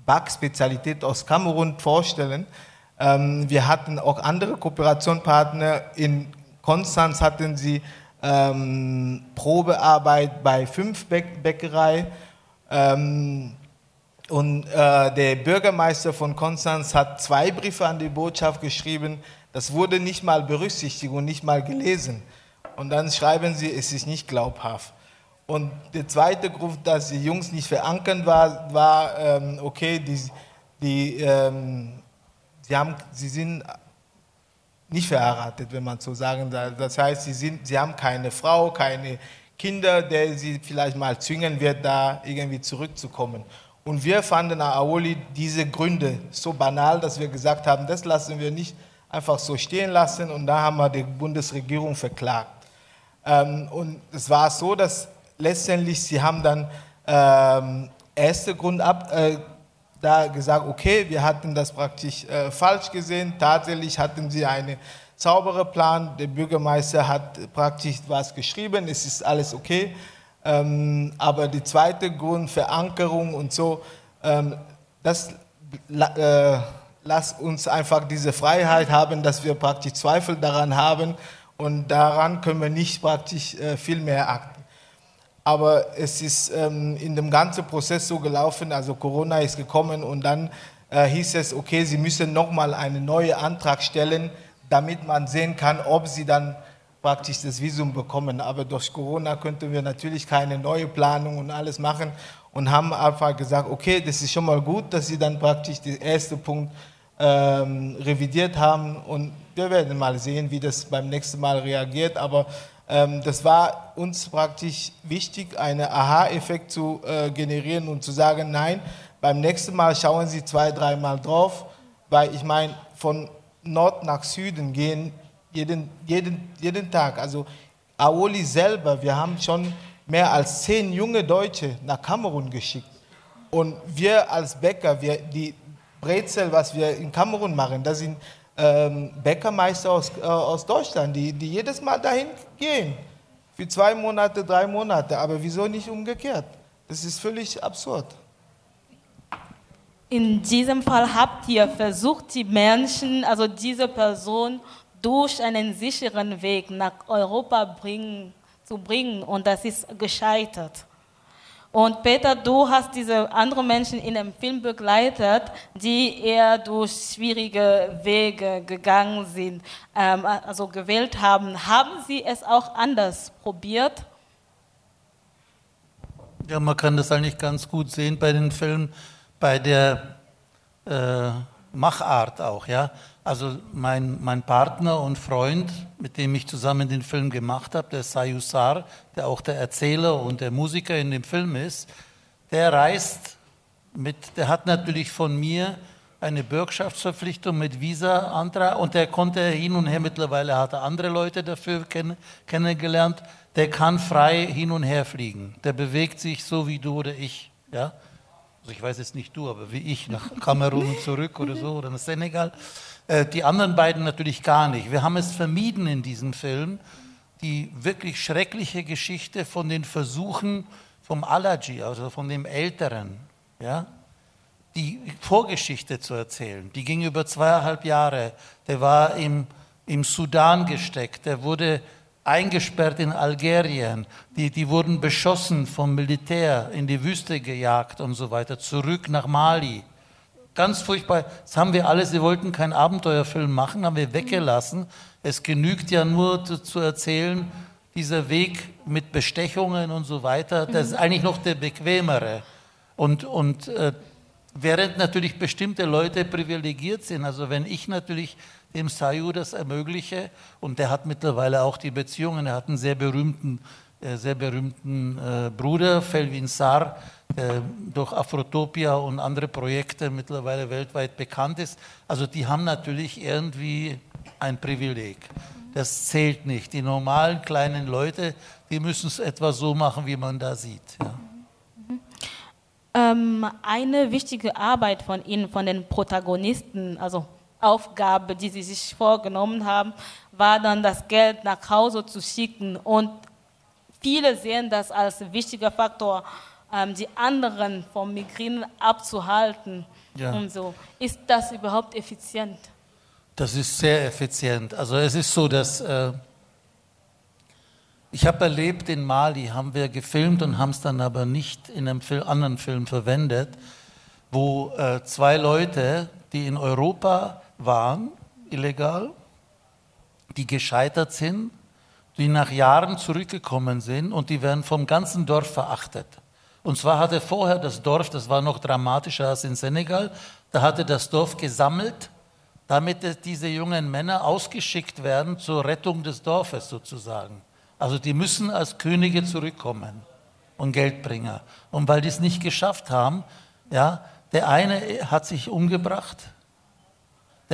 Speaker 7: Backspezialität aus Kamerun vorstellen. Ähm, wir hatten auch andere Kooperationspartner. In Konstanz hatten sie ähm, Probearbeit bei fünf Bäckerei. Ähm, und äh, der Bürgermeister von Konstanz hat zwei Briefe an die Botschaft geschrieben. Das wurde nicht mal berücksichtigt und nicht mal gelesen. Und dann schreiben sie, es ist nicht glaubhaft. Und der zweite Grund, dass die Jungs nicht verankert waren, war, ähm, okay, die, die, ähm, sie, haben, sie sind nicht verheiratet, wenn man so sagen darf. Das heißt, sie, sind, sie haben keine Frau, keine Kinder, der sie vielleicht mal zwingen wird, da irgendwie zurückzukommen. Und wir fanden Aoli diese Gründe so banal, dass wir gesagt haben, das lassen wir nicht einfach so stehen lassen. Und da haben wir die Bundesregierung verklagt. Ähm, und es war so, dass letztendlich sie haben dann ähm, erste Grund ab, äh, da gesagt, okay, wir hatten das praktisch äh, falsch gesehen. Tatsächlich hatten sie einen sauberen Plan. Der Bürgermeister hat praktisch was geschrieben, es ist alles okay. Ähm, aber die zweite Grund, Verankerung und so, ähm, das äh, lasst uns einfach diese Freiheit haben, dass wir praktisch Zweifel daran haben und daran können wir nicht praktisch äh, viel mehr achten. Aber es ist ähm, in dem ganzen Prozess so gelaufen, also Corona ist gekommen und dann äh, hieß es, okay, Sie müssen nochmal einen neuen Antrag stellen, damit man sehen kann, ob Sie dann praktisch das Visum bekommen. Aber durch Corona könnten wir natürlich keine neue Planung und alles machen und haben einfach gesagt, okay, das ist schon mal gut, dass Sie dann praktisch den ersten Punkt ähm, revidiert haben und wir werden mal sehen, wie das beim nächsten Mal reagiert. Aber ähm, das war uns praktisch wichtig, einen Aha-Effekt zu äh, generieren und zu sagen, nein, beim nächsten Mal schauen Sie zwei, dreimal drauf, weil ich meine, von Nord nach Süden gehen jeden, jeden, jeden Tag. Also Aoli selber, wir haben schon mehr als zehn junge Deutsche nach Kamerun geschickt. Und wir als Bäcker, wir, die Brezel, was wir in Kamerun machen, das sind ähm, Bäckermeister aus, äh, aus Deutschland, die, die jedes Mal dahin gehen. Für zwei Monate, drei Monate. Aber wieso nicht umgekehrt? Das ist völlig absurd.
Speaker 4: In diesem Fall habt ihr versucht, die Menschen, also diese Person, durch einen sicheren Weg nach Europa bringen, zu bringen. Und das ist gescheitert. Und Peter, du hast diese anderen Menschen in dem Film begleitet, die eher durch schwierige Wege gegangen sind, ähm, also gewählt haben. Haben sie es auch anders probiert?
Speaker 5: Ja, man kann das eigentlich ganz gut sehen bei den Filmen, bei der äh, Machart auch, ja. Also mein, mein Partner und Freund, mit dem ich zusammen den Film gemacht habe, der Sayusar, der auch der Erzähler und der Musiker in dem Film ist, der reist mit, der hat natürlich von mir eine Bürgschaftsverpflichtung mit Visa-Antrag und der konnte hin und her, mittlerweile hat er andere Leute dafür kenn, kennengelernt, der kann frei hin und her fliegen. Der bewegt sich so wie du oder ich. Ja? Also ich weiß jetzt nicht du, aber wie ich, nach Kamerun zurück oder so oder nach Senegal. Äh, die anderen beiden natürlich gar nicht. Wir haben es vermieden in diesem Film, die wirklich schreckliche Geschichte von den Versuchen vom Alaji, also von dem Älteren, ja, die Vorgeschichte zu erzählen. Die ging über zweieinhalb Jahre. Der war im, im Sudan gesteckt. Der wurde eingesperrt in Algerien. Die, die wurden beschossen vom Militär, in die Wüste gejagt und so weiter, zurück nach Mali. Ganz furchtbar. Das haben wir alle, sie wollten keinen Abenteuerfilm machen, haben wir weggelassen. Es genügt ja nur zu, zu erzählen, dieser Weg mit Bestechungen und so weiter, das ist eigentlich noch der bequemere. Und, und äh, während natürlich bestimmte Leute privilegiert sind, also wenn ich natürlich dem Sayu das ermögliche, und der hat mittlerweile auch die Beziehungen, er hat einen sehr berühmten, äh, sehr berühmten äh, Bruder, Felvin Sar, der durch Afrotopia und andere Projekte mittlerweile weltweit bekannt ist. Also die haben natürlich irgendwie ein Privileg. Das zählt nicht. Die normalen kleinen Leute, die müssen es etwa so machen, wie man da sieht. Ja.
Speaker 4: Ähm, eine wichtige Arbeit von Ihnen, von den Protagonisten, also Aufgabe, die Sie sich vorgenommen haben, war dann das Geld nach Hause zu schicken. Und viele sehen das als wichtiger Faktor ähm, die anderen vom Migrieren abzuhalten. Ja. Und so. Ist das überhaupt effizient?
Speaker 5: Das ist sehr effizient. Also es ist so, dass äh, ich habe erlebt, in Mali haben wir gefilmt und haben es dann aber nicht in einem Film, anderen Film verwendet, wo äh, zwei Leute, die in Europa waren, illegal, die gescheitert sind, die nach Jahren zurückgekommen sind und die werden vom ganzen Dorf verachtet. Und zwar hatte vorher das Dorf, das war noch dramatischer als in Senegal, da hatte das Dorf gesammelt, damit diese jungen Männer ausgeschickt werden zur Rettung des Dorfes sozusagen. Also die müssen als Könige zurückkommen und Geldbringer. Und weil die es nicht geschafft haben, ja, der eine hat sich umgebracht,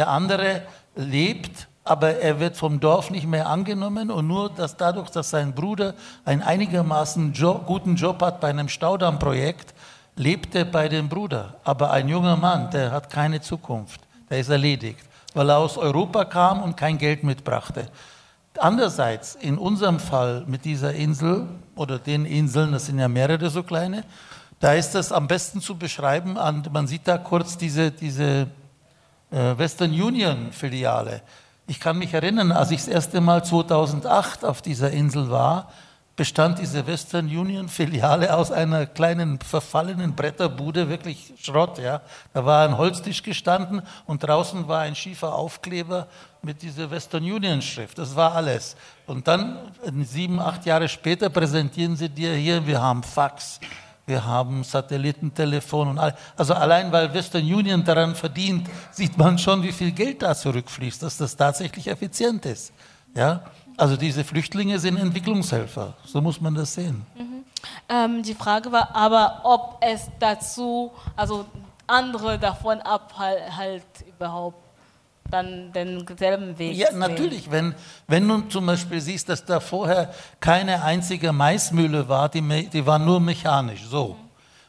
Speaker 5: der andere lebt, aber er wird vom Dorf nicht mehr angenommen und nur dass dadurch, dass sein Bruder einen einigermaßen Job, guten Job hat bei einem Staudammprojekt, lebt er bei dem Bruder. Aber ein junger Mann, der hat keine Zukunft, der ist erledigt, weil er aus Europa kam und kein Geld mitbrachte. Andererseits, in unserem Fall mit dieser Insel oder den Inseln, das sind ja mehrere so kleine, da ist das am besten zu beschreiben. Man sieht da kurz diese, diese Western Union Filiale. Ich kann mich erinnern, als ich das erste Mal 2008 auf dieser Insel war, bestand diese Western Union Filiale aus einer kleinen verfallenen Bretterbude, wirklich Schrott. Ja. Da war ein Holztisch gestanden und draußen war ein schiefer Aufkleber mit dieser Western Union Schrift. Das war alles. Und dann, sieben, acht Jahre später, präsentieren sie dir hier, wir haben Fax, wir haben Satellitentelefon und all. Also allein weil Western Union daran verdient, sieht man schon, wie viel Geld da zurückfließt, dass das tatsächlich effizient ist. Ja? Also diese Flüchtlinge sind Entwicklungshelfer, so muss man das sehen.
Speaker 4: Mhm. Ähm, die Frage war aber, ob es dazu, also andere davon abhält überhaupt dann denselben Weg
Speaker 5: Ja, natürlich. Wenn, wenn du zum Beispiel siehst, dass da vorher keine einzige Maismühle war, die, die war nur mechanisch, so.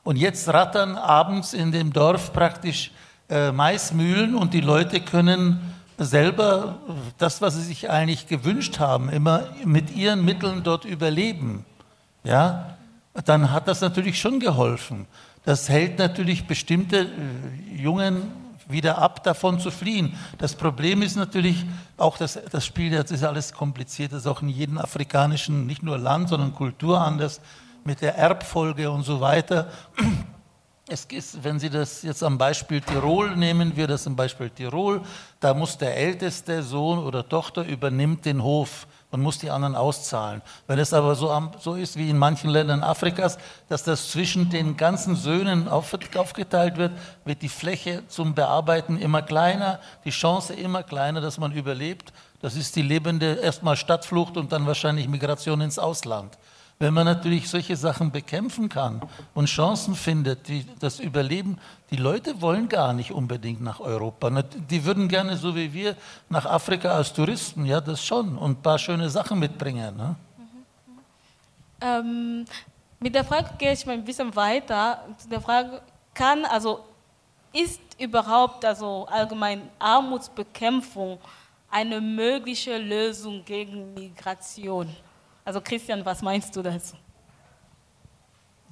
Speaker 5: Und jetzt rattern abends in dem Dorf praktisch äh, Maismühlen und die Leute können selber das, was sie sich eigentlich gewünscht haben, immer mit ihren Mitteln dort überleben. Ja, dann hat das natürlich schon geholfen. Das hält natürlich bestimmte äh, jungen wieder ab, davon zu fliehen. Das Problem ist natürlich auch, dass das Spiel, das ist alles kompliziert, das ist auch in jedem afrikanischen, nicht nur Land, sondern Kultur anders, mit der Erbfolge und so weiter. Es ist, wenn Sie das jetzt am Beispiel Tirol nehmen, wir das am Beispiel Tirol, da muss der älteste Sohn oder Tochter übernimmt den Hof und muss die anderen auszahlen. Wenn es aber so, so ist wie in manchen Ländern Afrikas, dass das zwischen den ganzen Söhnen aufgeteilt wird, wird die Fläche zum Bearbeiten immer kleiner, die Chance immer kleiner, dass man überlebt. Das ist die lebende erstmal Stadtflucht und dann wahrscheinlich Migration ins Ausland. Wenn man natürlich solche Sachen bekämpfen kann und Chancen findet, die, das Überleben, die Leute wollen gar nicht unbedingt nach Europa. Die würden gerne, so wie wir, nach Afrika als Touristen, ja, das schon, und ein paar schöne Sachen mitbringen. Ne?
Speaker 4: Ähm, mit der Frage gehe ich mal ein bisschen weiter. Zu der Frage, kann, also ist überhaupt also allgemein Armutsbekämpfung eine mögliche Lösung gegen Migration? Also Christian, was meinst du dazu?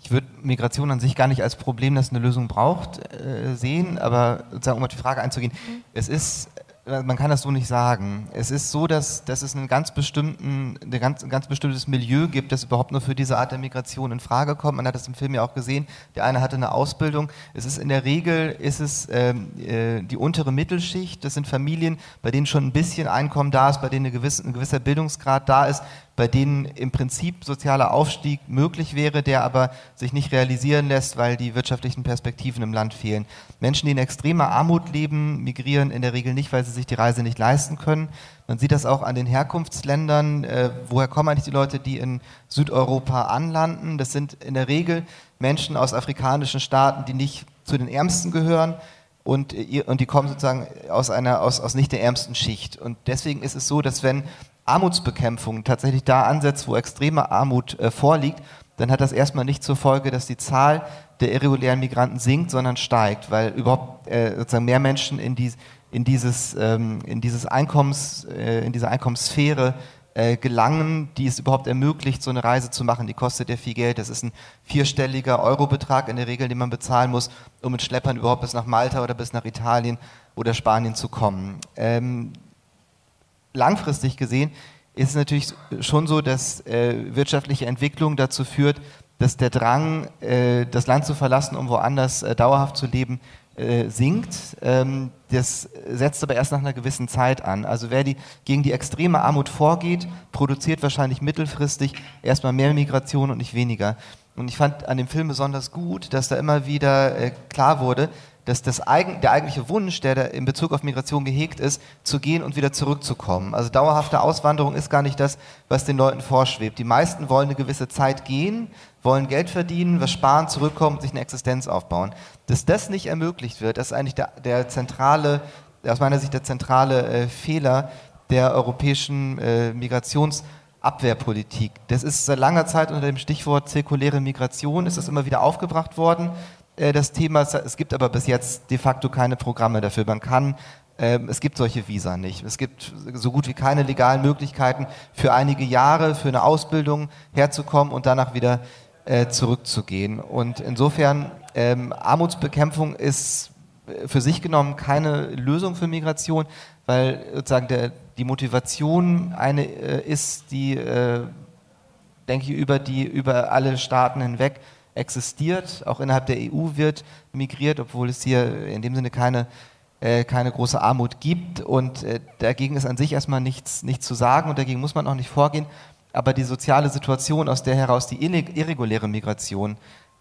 Speaker 6: Ich würde Migration an sich gar nicht als Problem, das eine Lösung braucht, äh, sehen, aber sozusagen, um auf die Frage einzugehen, mhm. es ist man kann das so nicht sagen. Es ist so, dass, dass es einen ganz bestimmten, ein ganz, ganz bestimmtes Milieu gibt, das überhaupt nur für diese Art der Migration in Frage kommt. Man hat das im Film ja auch gesehen. Der eine hatte eine Ausbildung. Es ist in der Regel ist es ähm, äh, die untere Mittelschicht. Das sind Familien, bei denen schon ein bisschen Einkommen da ist, bei denen eine gewisse, ein gewisser Bildungsgrad da ist, bei denen im Prinzip sozialer Aufstieg möglich wäre, der aber sich nicht realisieren lässt, weil die wirtschaftlichen Perspektiven im Land fehlen. Menschen, die in extremer Armut leben, migrieren in der Regel nicht, weil sie sich die Reise nicht leisten können. Man sieht das auch an den Herkunftsländern. Äh, woher kommen eigentlich die Leute, die in Südeuropa anlanden? Das sind in der Regel Menschen aus afrikanischen Staaten, die nicht zu den Ärmsten gehören, und, und, die kommen sozusagen aus einer aus, aus nicht der ärmsten Schicht. Und deswegen ist es so, dass wenn Armutsbekämpfung tatsächlich da ansetzt, wo extreme Armut äh, vorliegt, dann hat das erstmal nicht zur Folge, dass die Zahl der irregulären Migranten sinkt, sondern steigt, weil überhaupt äh, sozusagen mehr Menschen in, die, in dieses, ähm, in dieses Einkommens, äh, in diese Einkommenssphäre äh, gelangen, die es überhaupt ermöglicht, so eine Reise zu machen. Die kostet ja viel Geld. Das ist ein vierstelliger Eurobetrag in der Regel, den man bezahlen muss, um mit Schleppern überhaupt bis nach Malta oder bis nach Italien oder Spanien zu kommen. Ähm, langfristig gesehen ist es natürlich schon so, dass äh, wirtschaftliche Entwicklung dazu führt, dass der Drang, äh, das Land zu verlassen, um woanders äh, dauerhaft zu leben, äh, sinkt. Ähm, das setzt aber erst nach einer gewissen Zeit an. Also wer die, gegen die extreme Armut vorgeht, produziert wahrscheinlich mittelfristig erstmal mehr Migration und nicht weniger. Und ich fand an dem Film besonders gut, dass da immer wieder äh, klar wurde, dass das eigen, der eigentliche Wunsch, der da in Bezug auf Migration gehegt ist, zu gehen und wieder zurückzukommen. Also dauerhafte Auswanderung ist gar nicht das, was den Leuten vorschwebt. Die meisten wollen eine gewisse Zeit gehen, wollen Geld verdienen, was sparen, zurückkommen und sich eine Existenz aufbauen. Dass das nicht ermöglicht wird, das ist eigentlich der, der zentrale, aus meiner Sicht der zentrale äh, Fehler der europäischen äh, Migrationsabwehrpolitik. Das ist seit langer Zeit unter dem Stichwort zirkuläre Migration, ist das immer wieder aufgebracht worden. Äh, das Thema. Es gibt aber bis jetzt de facto keine Programme dafür. Man kann ähm, es gibt solche Visa nicht. Es gibt so gut wie keine legalen Möglichkeiten, für einige Jahre für eine Ausbildung herzukommen und danach wieder äh, zurückzugehen. Und insofern, ähm, Armutsbekämpfung ist äh, für sich genommen keine Lösung für Migration, weil sozusagen der, die Motivation eine ist, die, denke ich, über, die, über alle Staaten hinweg existiert. Auch innerhalb der EU wird migriert, obwohl es hier in dem Sinne keine, äh, keine große Armut gibt. Und äh, dagegen ist an sich erstmal nichts, nichts zu sagen und dagegen muss man auch nicht vorgehen. Aber die soziale Situation, aus der heraus die irreguläre Migration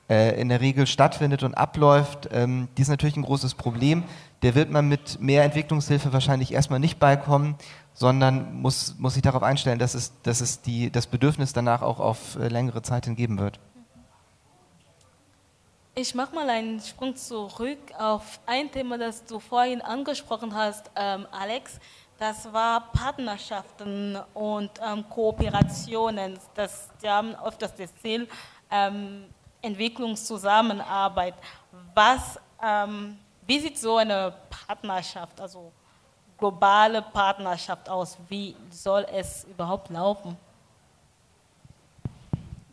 Speaker 6: äh, in der Regel stattfindet und abläuft, ähm, die ist natürlich ein großes Problem. Der wird man mit mehr Entwicklungshilfe wahrscheinlich erstmal nicht beikommen, sondern muss, muss sich darauf einstellen, dass es, dass es die, das Bedürfnis danach auch auf äh, längere Zeit hin geben wird.
Speaker 4: Ich mache mal einen Sprung zurück auf ein Thema, das du vorhin angesprochen hast, ähm, Alex. Das war Partnerschaften und ähm, Kooperationen. Das, die haben oft das Ziel ähm, Entwicklungszusammenarbeit. Was, ähm, wie sieht so eine Partnerschaft, also globale Partnerschaft aus? Wie soll es überhaupt laufen?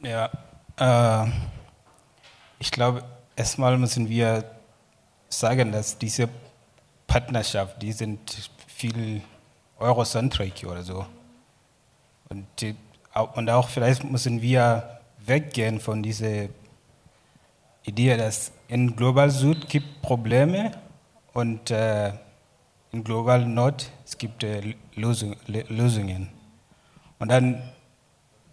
Speaker 2: Ja, äh, ich glaube, erstmal müssen wir sagen, dass diese Partnerschaft, die sind viel eurozentrisch oder so. Und, die, und auch vielleicht müssen wir weggehen von dieser Idee, dass in Global Süd gibt Probleme und äh, in Global Nord es gibt äh, Lösung, Lösungen. Und dann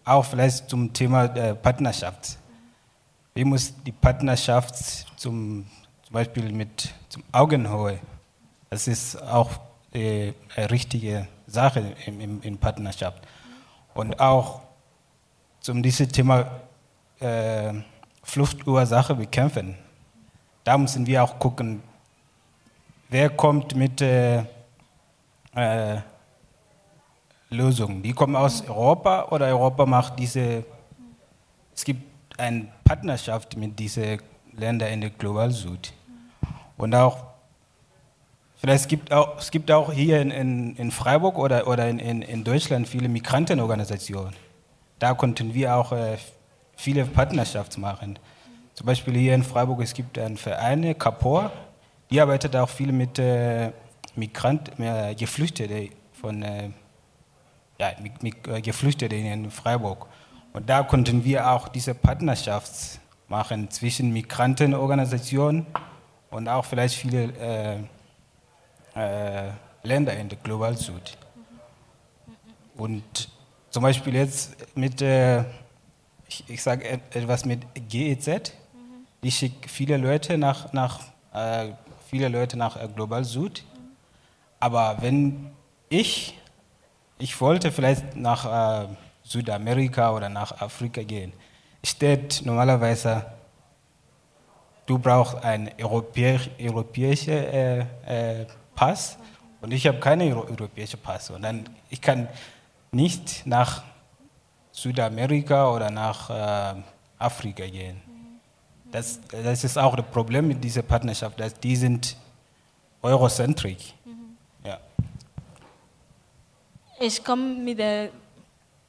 Speaker 2: auch vielleicht zum Thema äh, Partnerschaft wie muss die Partnerschaft zum, zum Beispiel mit zum Augenhöhe, das ist auch äh, eine richtige Sache in, in, in, Partnerschaft. Und auch zum dieses Thema äh, Fluchtursache bekämpfen. Da müssen wir auch gucken, wer kommt mit äh, äh, Lösungen. Die kommen aus Europa oder Europa macht diese, es gibt eine Partnerschaft mit diesen Ländern in der Global Süd. Und auch, vielleicht gibt auch, es gibt auch hier in, in, in Freiburg oder, oder in, in, Deutschland viele Migrantenorganisationen. Da konnten wir auch äh, viele Partnerschaften machen. Zum Beispiel hier in Freiburg, es gibt einen Verein, Kapor, die arbeitet auch viel mit äh, Migranten, äh, Geflüchteten von äh, ja, mit, mit, äh, Geflüchteten in Freiburg. Und da konnten wir auch diese Partnerschaft machen zwischen Migrantenorganisationen und auch vielleicht viele äh, äh, Länder in der Global Süd. Und zum Beispiel jetzt mit, äh, ich, ich sage etwas mit GEZ, ich schicke viele Leute nach, nach, äh, viele Leute nach äh, Global Süd. Aber wenn ich, ich wollte vielleicht nach äh, Südamerika oder nach Afrika gehen, steht normalerweise, du brauchst einen europäischen äh, äh, Pass und ich habe keinen europäischen Pass. Und dann ich kann nicht nach Südamerika oder nach äh, Afrika gehen. Das, das ist auch das Problem mit dieser Partnerschaft, dass die sind eurozentrisch. Mhm. Ja.
Speaker 4: Ich komme mit der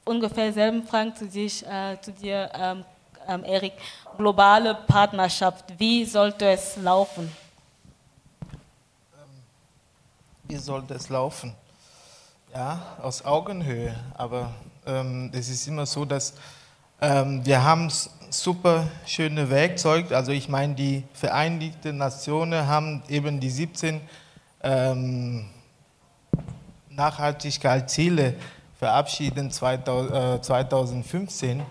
Speaker 4: ungefähr selben Fragen zu, dich, äh, zu dir, ähm, ähm, Erik. Globale Partnerschaft, wie sollte es laufen?
Speaker 7: Ähm, wie sollte es laufen? Ja, aus Augenhöhe. Aber ähm, es ist immer so, dass ähm, wir haben super schöne Werkzeuge. Also ich meine, die Vereinigten Nationen haben eben die 17 ähm, Nachhaltigkeitsziele verabschieden 2015,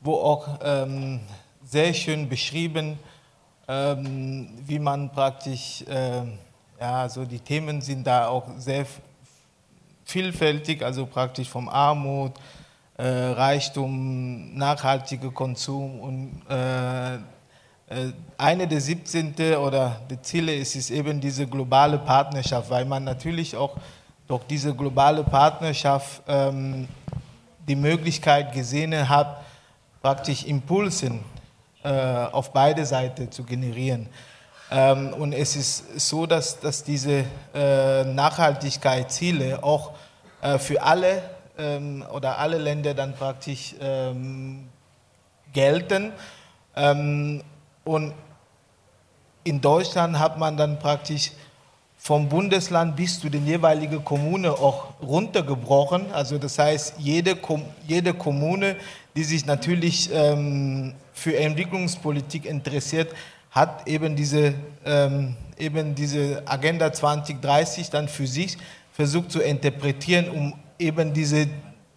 Speaker 7: wo auch ähm, sehr schön beschrieben, ähm, wie man praktisch, äh, ja, so die Themen sind da auch sehr vielfältig, also praktisch vom Armut, äh, Reichtum, nachhaltiger Konsum und äh, äh eine der 17. oder der Ziele ist, ist eben diese globale Partnerschaft, weil man natürlich auch durch diese globale Partnerschaft ähm, die Möglichkeit gesehen hat, praktisch Impulsen äh, auf beide Seiten zu generieren. Ähm, und es ist so, dass, dass diese äh, Nachhaltigkeitsziele auch äh, für alle ähm, oder alle Länder dann praktisch ähm, gelten. Ähm, und in Deutschland hat man dann praktisch vom Bundesland bis zu den jeweiligen Kommune auch runtergebrochen. Also das heißt, jede, jede Kommune, die sich natürlich ähm, für Entwicklungspolitik interessiert, hat eben diese, ähm, eben diese Agenda 2030 dann für sich versucht zu interpretieren, um eben dieses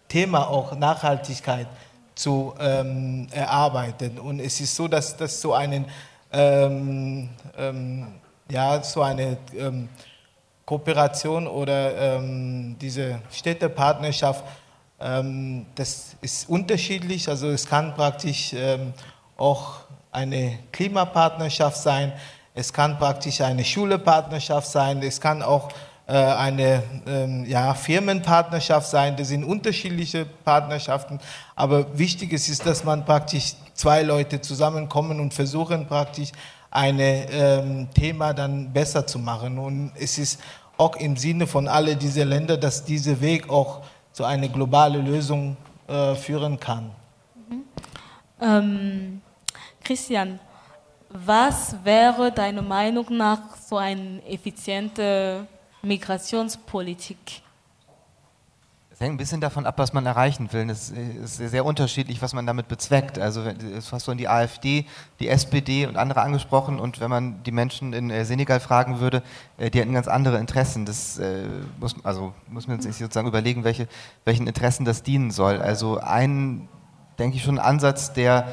Speaker 7: Thema auch Nachhaltigkeit zu ähm, erarbeiten. Und es ist so, dass das so einen ähm, ähm, ja, so eine ähm, Kooperation oder ähm, diese Städtepartnerschaft, ähm, das ist unterschiedlich. Also es kann praktisch ähm, auch eine Klimapartnerschaft sein, es kann praktisch eine Schulepartnerschaft sein, es kann auch äh, eine ähm, ja, Firmenpartnerschaft sein. Das sind unterschiedliche Partnerschaften. Aber wichtig ist, ist, dass man praktisch zwei Leute zusammenkommen und versuchen praktisch ein ähm, Thema dann besser zu machen. Und es ist auch im Sinne von alle diese Länder, dass dieser Weg auch zu einer globalen Lösung äh, führen kann.
Speaker 4: Mhm. Ähm, Christian, was wäre deiner Meinung nach so eine effiziente Migrationspolitik?
Speaker 6: Hängt ein bisschen davon ab, was man erreichen will. Es ist sehr unterschiedlich, was man damit bezweckt. Also es hast du die AfD, die SPD und andere angesprochen und wenn man die Menschen in äh, Senegal fragen würde, äh, die hätten ganz andere Interessen. Das äh, muss, also muss man sich sozusagen überlegen, welche, welchen Interessen das dienen soll. Also ein, denke ich, schon Ansatz, der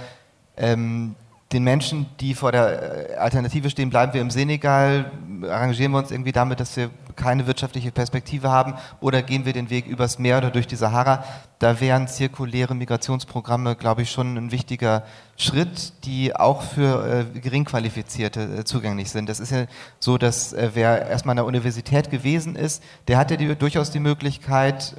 Speaker 6: ähm, den Menschen, die vor der äh, Alternative stehen, bleiben wir im Senegal, arrangieren wir uns irgendwie damit, dass wir keine wirtschaftliche Perspektive haben oder gehen wir den Weg übers Meer oder durch die Sahara. Da wären zirkuläre Migrationsprogramme, glaube ich, schon ein wichtiger Schritt, die auch für äh, Geringqualifizierte äh, zugänglich sind. Das ist ja so, dass äh, wer erstmal an der Universität gewesen ist, der hat ja die, durchaus die Möglichkeit,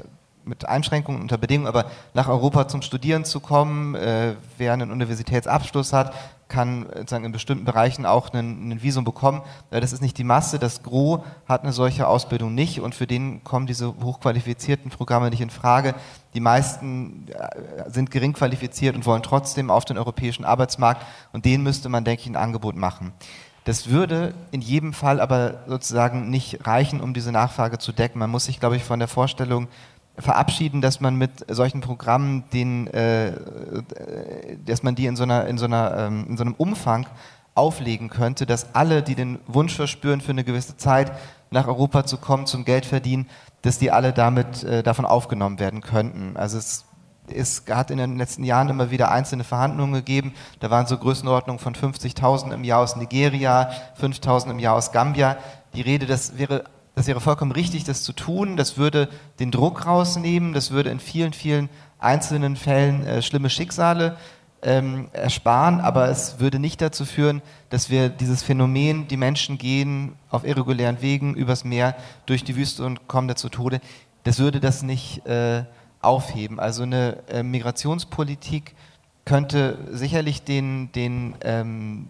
Speaker 6: mit Einschränkungen unter Bedingungen, aber nach Europa zum Studieren zu kommen, äh, wer einen Universitätsabschluss hat, kann sozusagen in bestimmten Bereichen auch ein, Visum bekommen. Das ist nicht die Masse, das Gros hat eine solche Ausbildung nicht und für den kommen diese hochqualifizierten Programme nicht in Frage. Die meisten äh, sind gering qualifiziert und wollen trotzdem auf den europäischen Arbeitsmarkt und denen müsste man, denke ich, ein Angebot machen. Das würde in jedem Fall aber sozusagen nicht reichen, um diese Nachfrage zu decken. Man muss sich, glaube ich, von der Vorstellung verabschieden, dass man mit solchen Programmen, den, äh, dass man die in so, einer, in, so einer, ähm, in so einem Umfang auflegen könnte, dass alle, die den Wunsch verspüren, für eine gewisse Zeit nach Europa zu kommen, zum Geld verdienen, dass die alle damit äh, davon aufgenommen werden könnten. Also es, es hat in den letzten Jahren immer wieder einzelne Verhandlungen gegeben. Da waren so Größenordnungen von 50.000 im Jahr aus Nigeria, 5.000 im Jahr aus Gambia. Die Rede, das wäre das wäre vollkommen richtig, das zu tun. Das würde den Druck rausnehmen. Das würde in vielen, vielen einzelnen Fällen äh, schlimme Schicksale ähm, ersparen. Aber es würde nicht dazu führen, dass wir dieses Phänomen, die Menschen gehen auf irregulären Wegen übers Meer durch die Wüste und kommen da zu Tode, das würde das nicht äh, aufheben. Also eine äh, Migrationspolitik könnte sicherlich den, den ähm,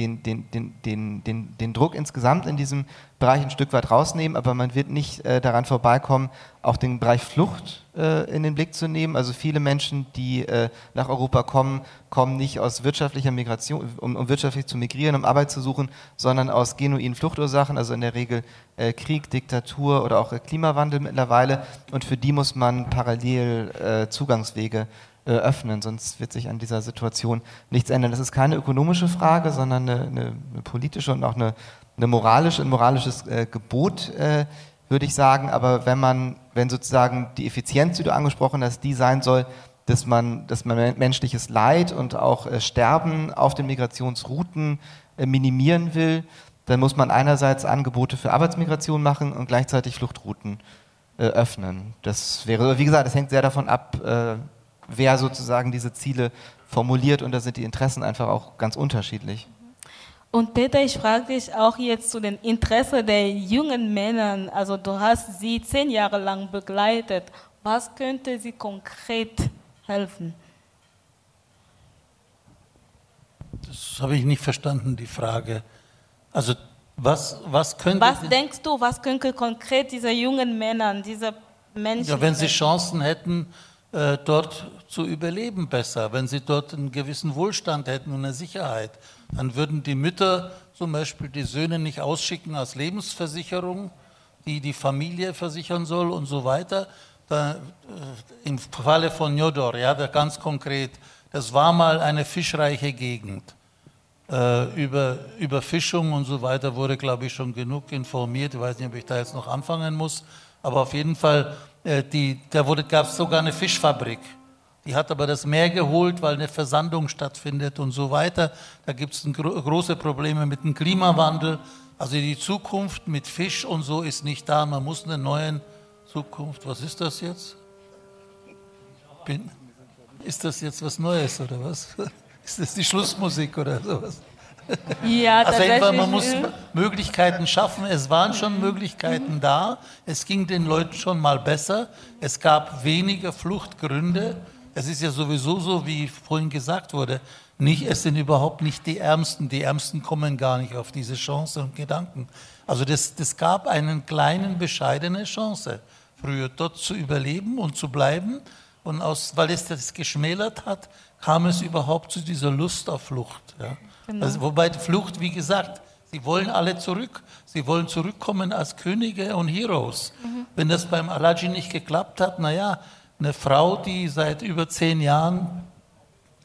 Speaker 6: den, den, den, den, den, den Druck insgesamt in diesem Bereich ein Stück weit rausnehmen, aber man wird nicht äh, daran vorbeikommen, auch den Bereich Flucht äh, in den Blick zu nehmen. Also viele Menschen, die äh, nach Europa kommen, kommen nicht aus wirtschaftlicher Migration, um, um, wirtschaftlich zu migrieren, um Arbeit zu suchen, sondern aus genuinen Fluchtursachen, also in der Regel äh, Krieg, Diktatur oder auch Klimawandel mittlerweile. Und für die muss man parallel äh, Zugangswege äh, öffnen, sonst wird sich an dieser Situation nichts ändern. Das ist keine ökonomische Frage, sondern eine, eine, eine politische und auch eine, eine moralische, ein moralisches äh, Gebot, äh, würde ich sagen. Aber wenn man, wenn sozusagen die Effizienz, die du angesprochen hast, die sein soll, dass man, dass man menschliches Leid und auch äh, Sterben auf den Migrationsrouten äh, minimieren will, dann muss man einerseits Angebote für Arbeitsmigration machen und gleichzeitig Fluchtrouten öffnen. Das wäre, wie gesagt, das hängt sehr davon ab, wer sozusagen diese Ziele formuliert und da sind die Interessen einfach auch ganz unterschiedlich.
Speaker 4: Und Peter, ich frage dich auch jetzt zu den Interessen der jungen Männer. Also du hast sie zehn Jahre lang begleitet. Was könnte sie konkret helfen?
Speaker 5: Das habe ich nicht verstanden, die Frage. Also was, was könnte...
Speaker 4: Was denkst du, was könnte konkret diese jungen Männer, diese Menschen...
Speaker 5: Ja, wenn sie Chancen hätten, äh, dort zu überleben besser, wenn sie dort einen gewissen Wohlstand hätten und eine Sicherheit, dann würden die Mütter zum Beispiel die Söhne nicht ausschicken als Lebensversicherung, die die Familie versichern soll und so weiter. Da, äh, Im Falle von Jodor, ja, ganz konkret, das war mal eine fischreiche Gegend. Äh, über Überfischung und so weiter wurde, glaube ich, schon genug informiert. Ich weiß nicht, ob ich da jetzt noch anfangen muss. Aber auf jeden Fall, äh, die, da gab es sogar eine Fischfabrik. Die hat aber das Meer geholt, weil eine Versandung stattfindet und so weiter. Da gibt es gro große Probleme mit dem Klimawandel. Also die Zukunft mit Fisch und so ist nicht da. Man muss eine neue Zukunft. Was ist das jetzt? Bin, ist das jetzt was Neues oder was? Ist das die Schlussmusik oder sowas?
Speaker 4: Ja,
Speaker 5: also einfach, man muss Möglichkeiten schaffen. Es waren schon Möglichkeiten da. Es ging den Leuten schon mal besser. Es gab weniger Fluchtgründe. Es ist ja sowieso so, wie vorhin gesagt wurde, nicht, es sind überhaupt nicht die Ärmsten. Die Ärmsten kommen gar nicht auf diese Chance und Gedanken. Also das, das gab einen kleinen, bescheidene Chance, früher dort zu überleben und zu bleiben. Und aus, weil es das geschmälert hat, kam es überhaupt zu dieser Lust auf Flucht. Ja. Genau. Also, wobei Flucht, wie gesagt, sie wollen alle zurück. Sie wollen zurückkommen als Könige und Heroes. Mhm. Wenn das beim Alaji nicht geklappt hat, naja, eine Frau, die seit über zehn Jahren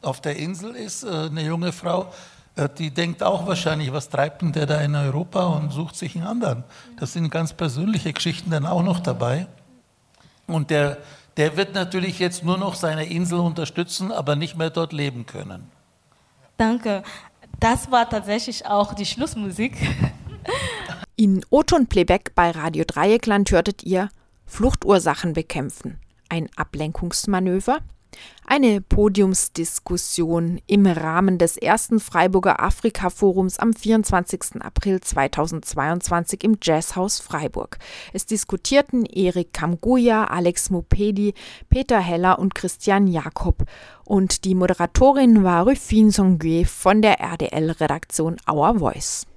Speaker 5: auf der Insel ist, äh, eine junge Frau, äh, die denkt auch wahrscheinlich, was treibt denn der da in Europa und sucht sich einen anderen. Das sind ganz persönliche Geschichten dann auch noch dabei. Und der der wird natürlich jetzt nur noch seine Insel unterstützen, aber nicht mehr dort leben können.
Speaker 4: Danke. Das war tatsächlich auch die Schlussmusik.
Speaker 3: In Oton Playback bei Radio Dreieckland hörtet ihr Fluchtursachen bekämpfen. Ein Ablenkungsmanöver? Eine Podiumsdiskussion im Rahmen des ersten Freiburger Afrika-Forums am 24. April 2022 im Jazzhaus Freiburg. Es diskutierten Erik Kamguya, Alex Mupedi, Peter Heller und Christian Jakob. Und die Moderatorin war Rufin Songue von der RDL-Redaktion Our Voice.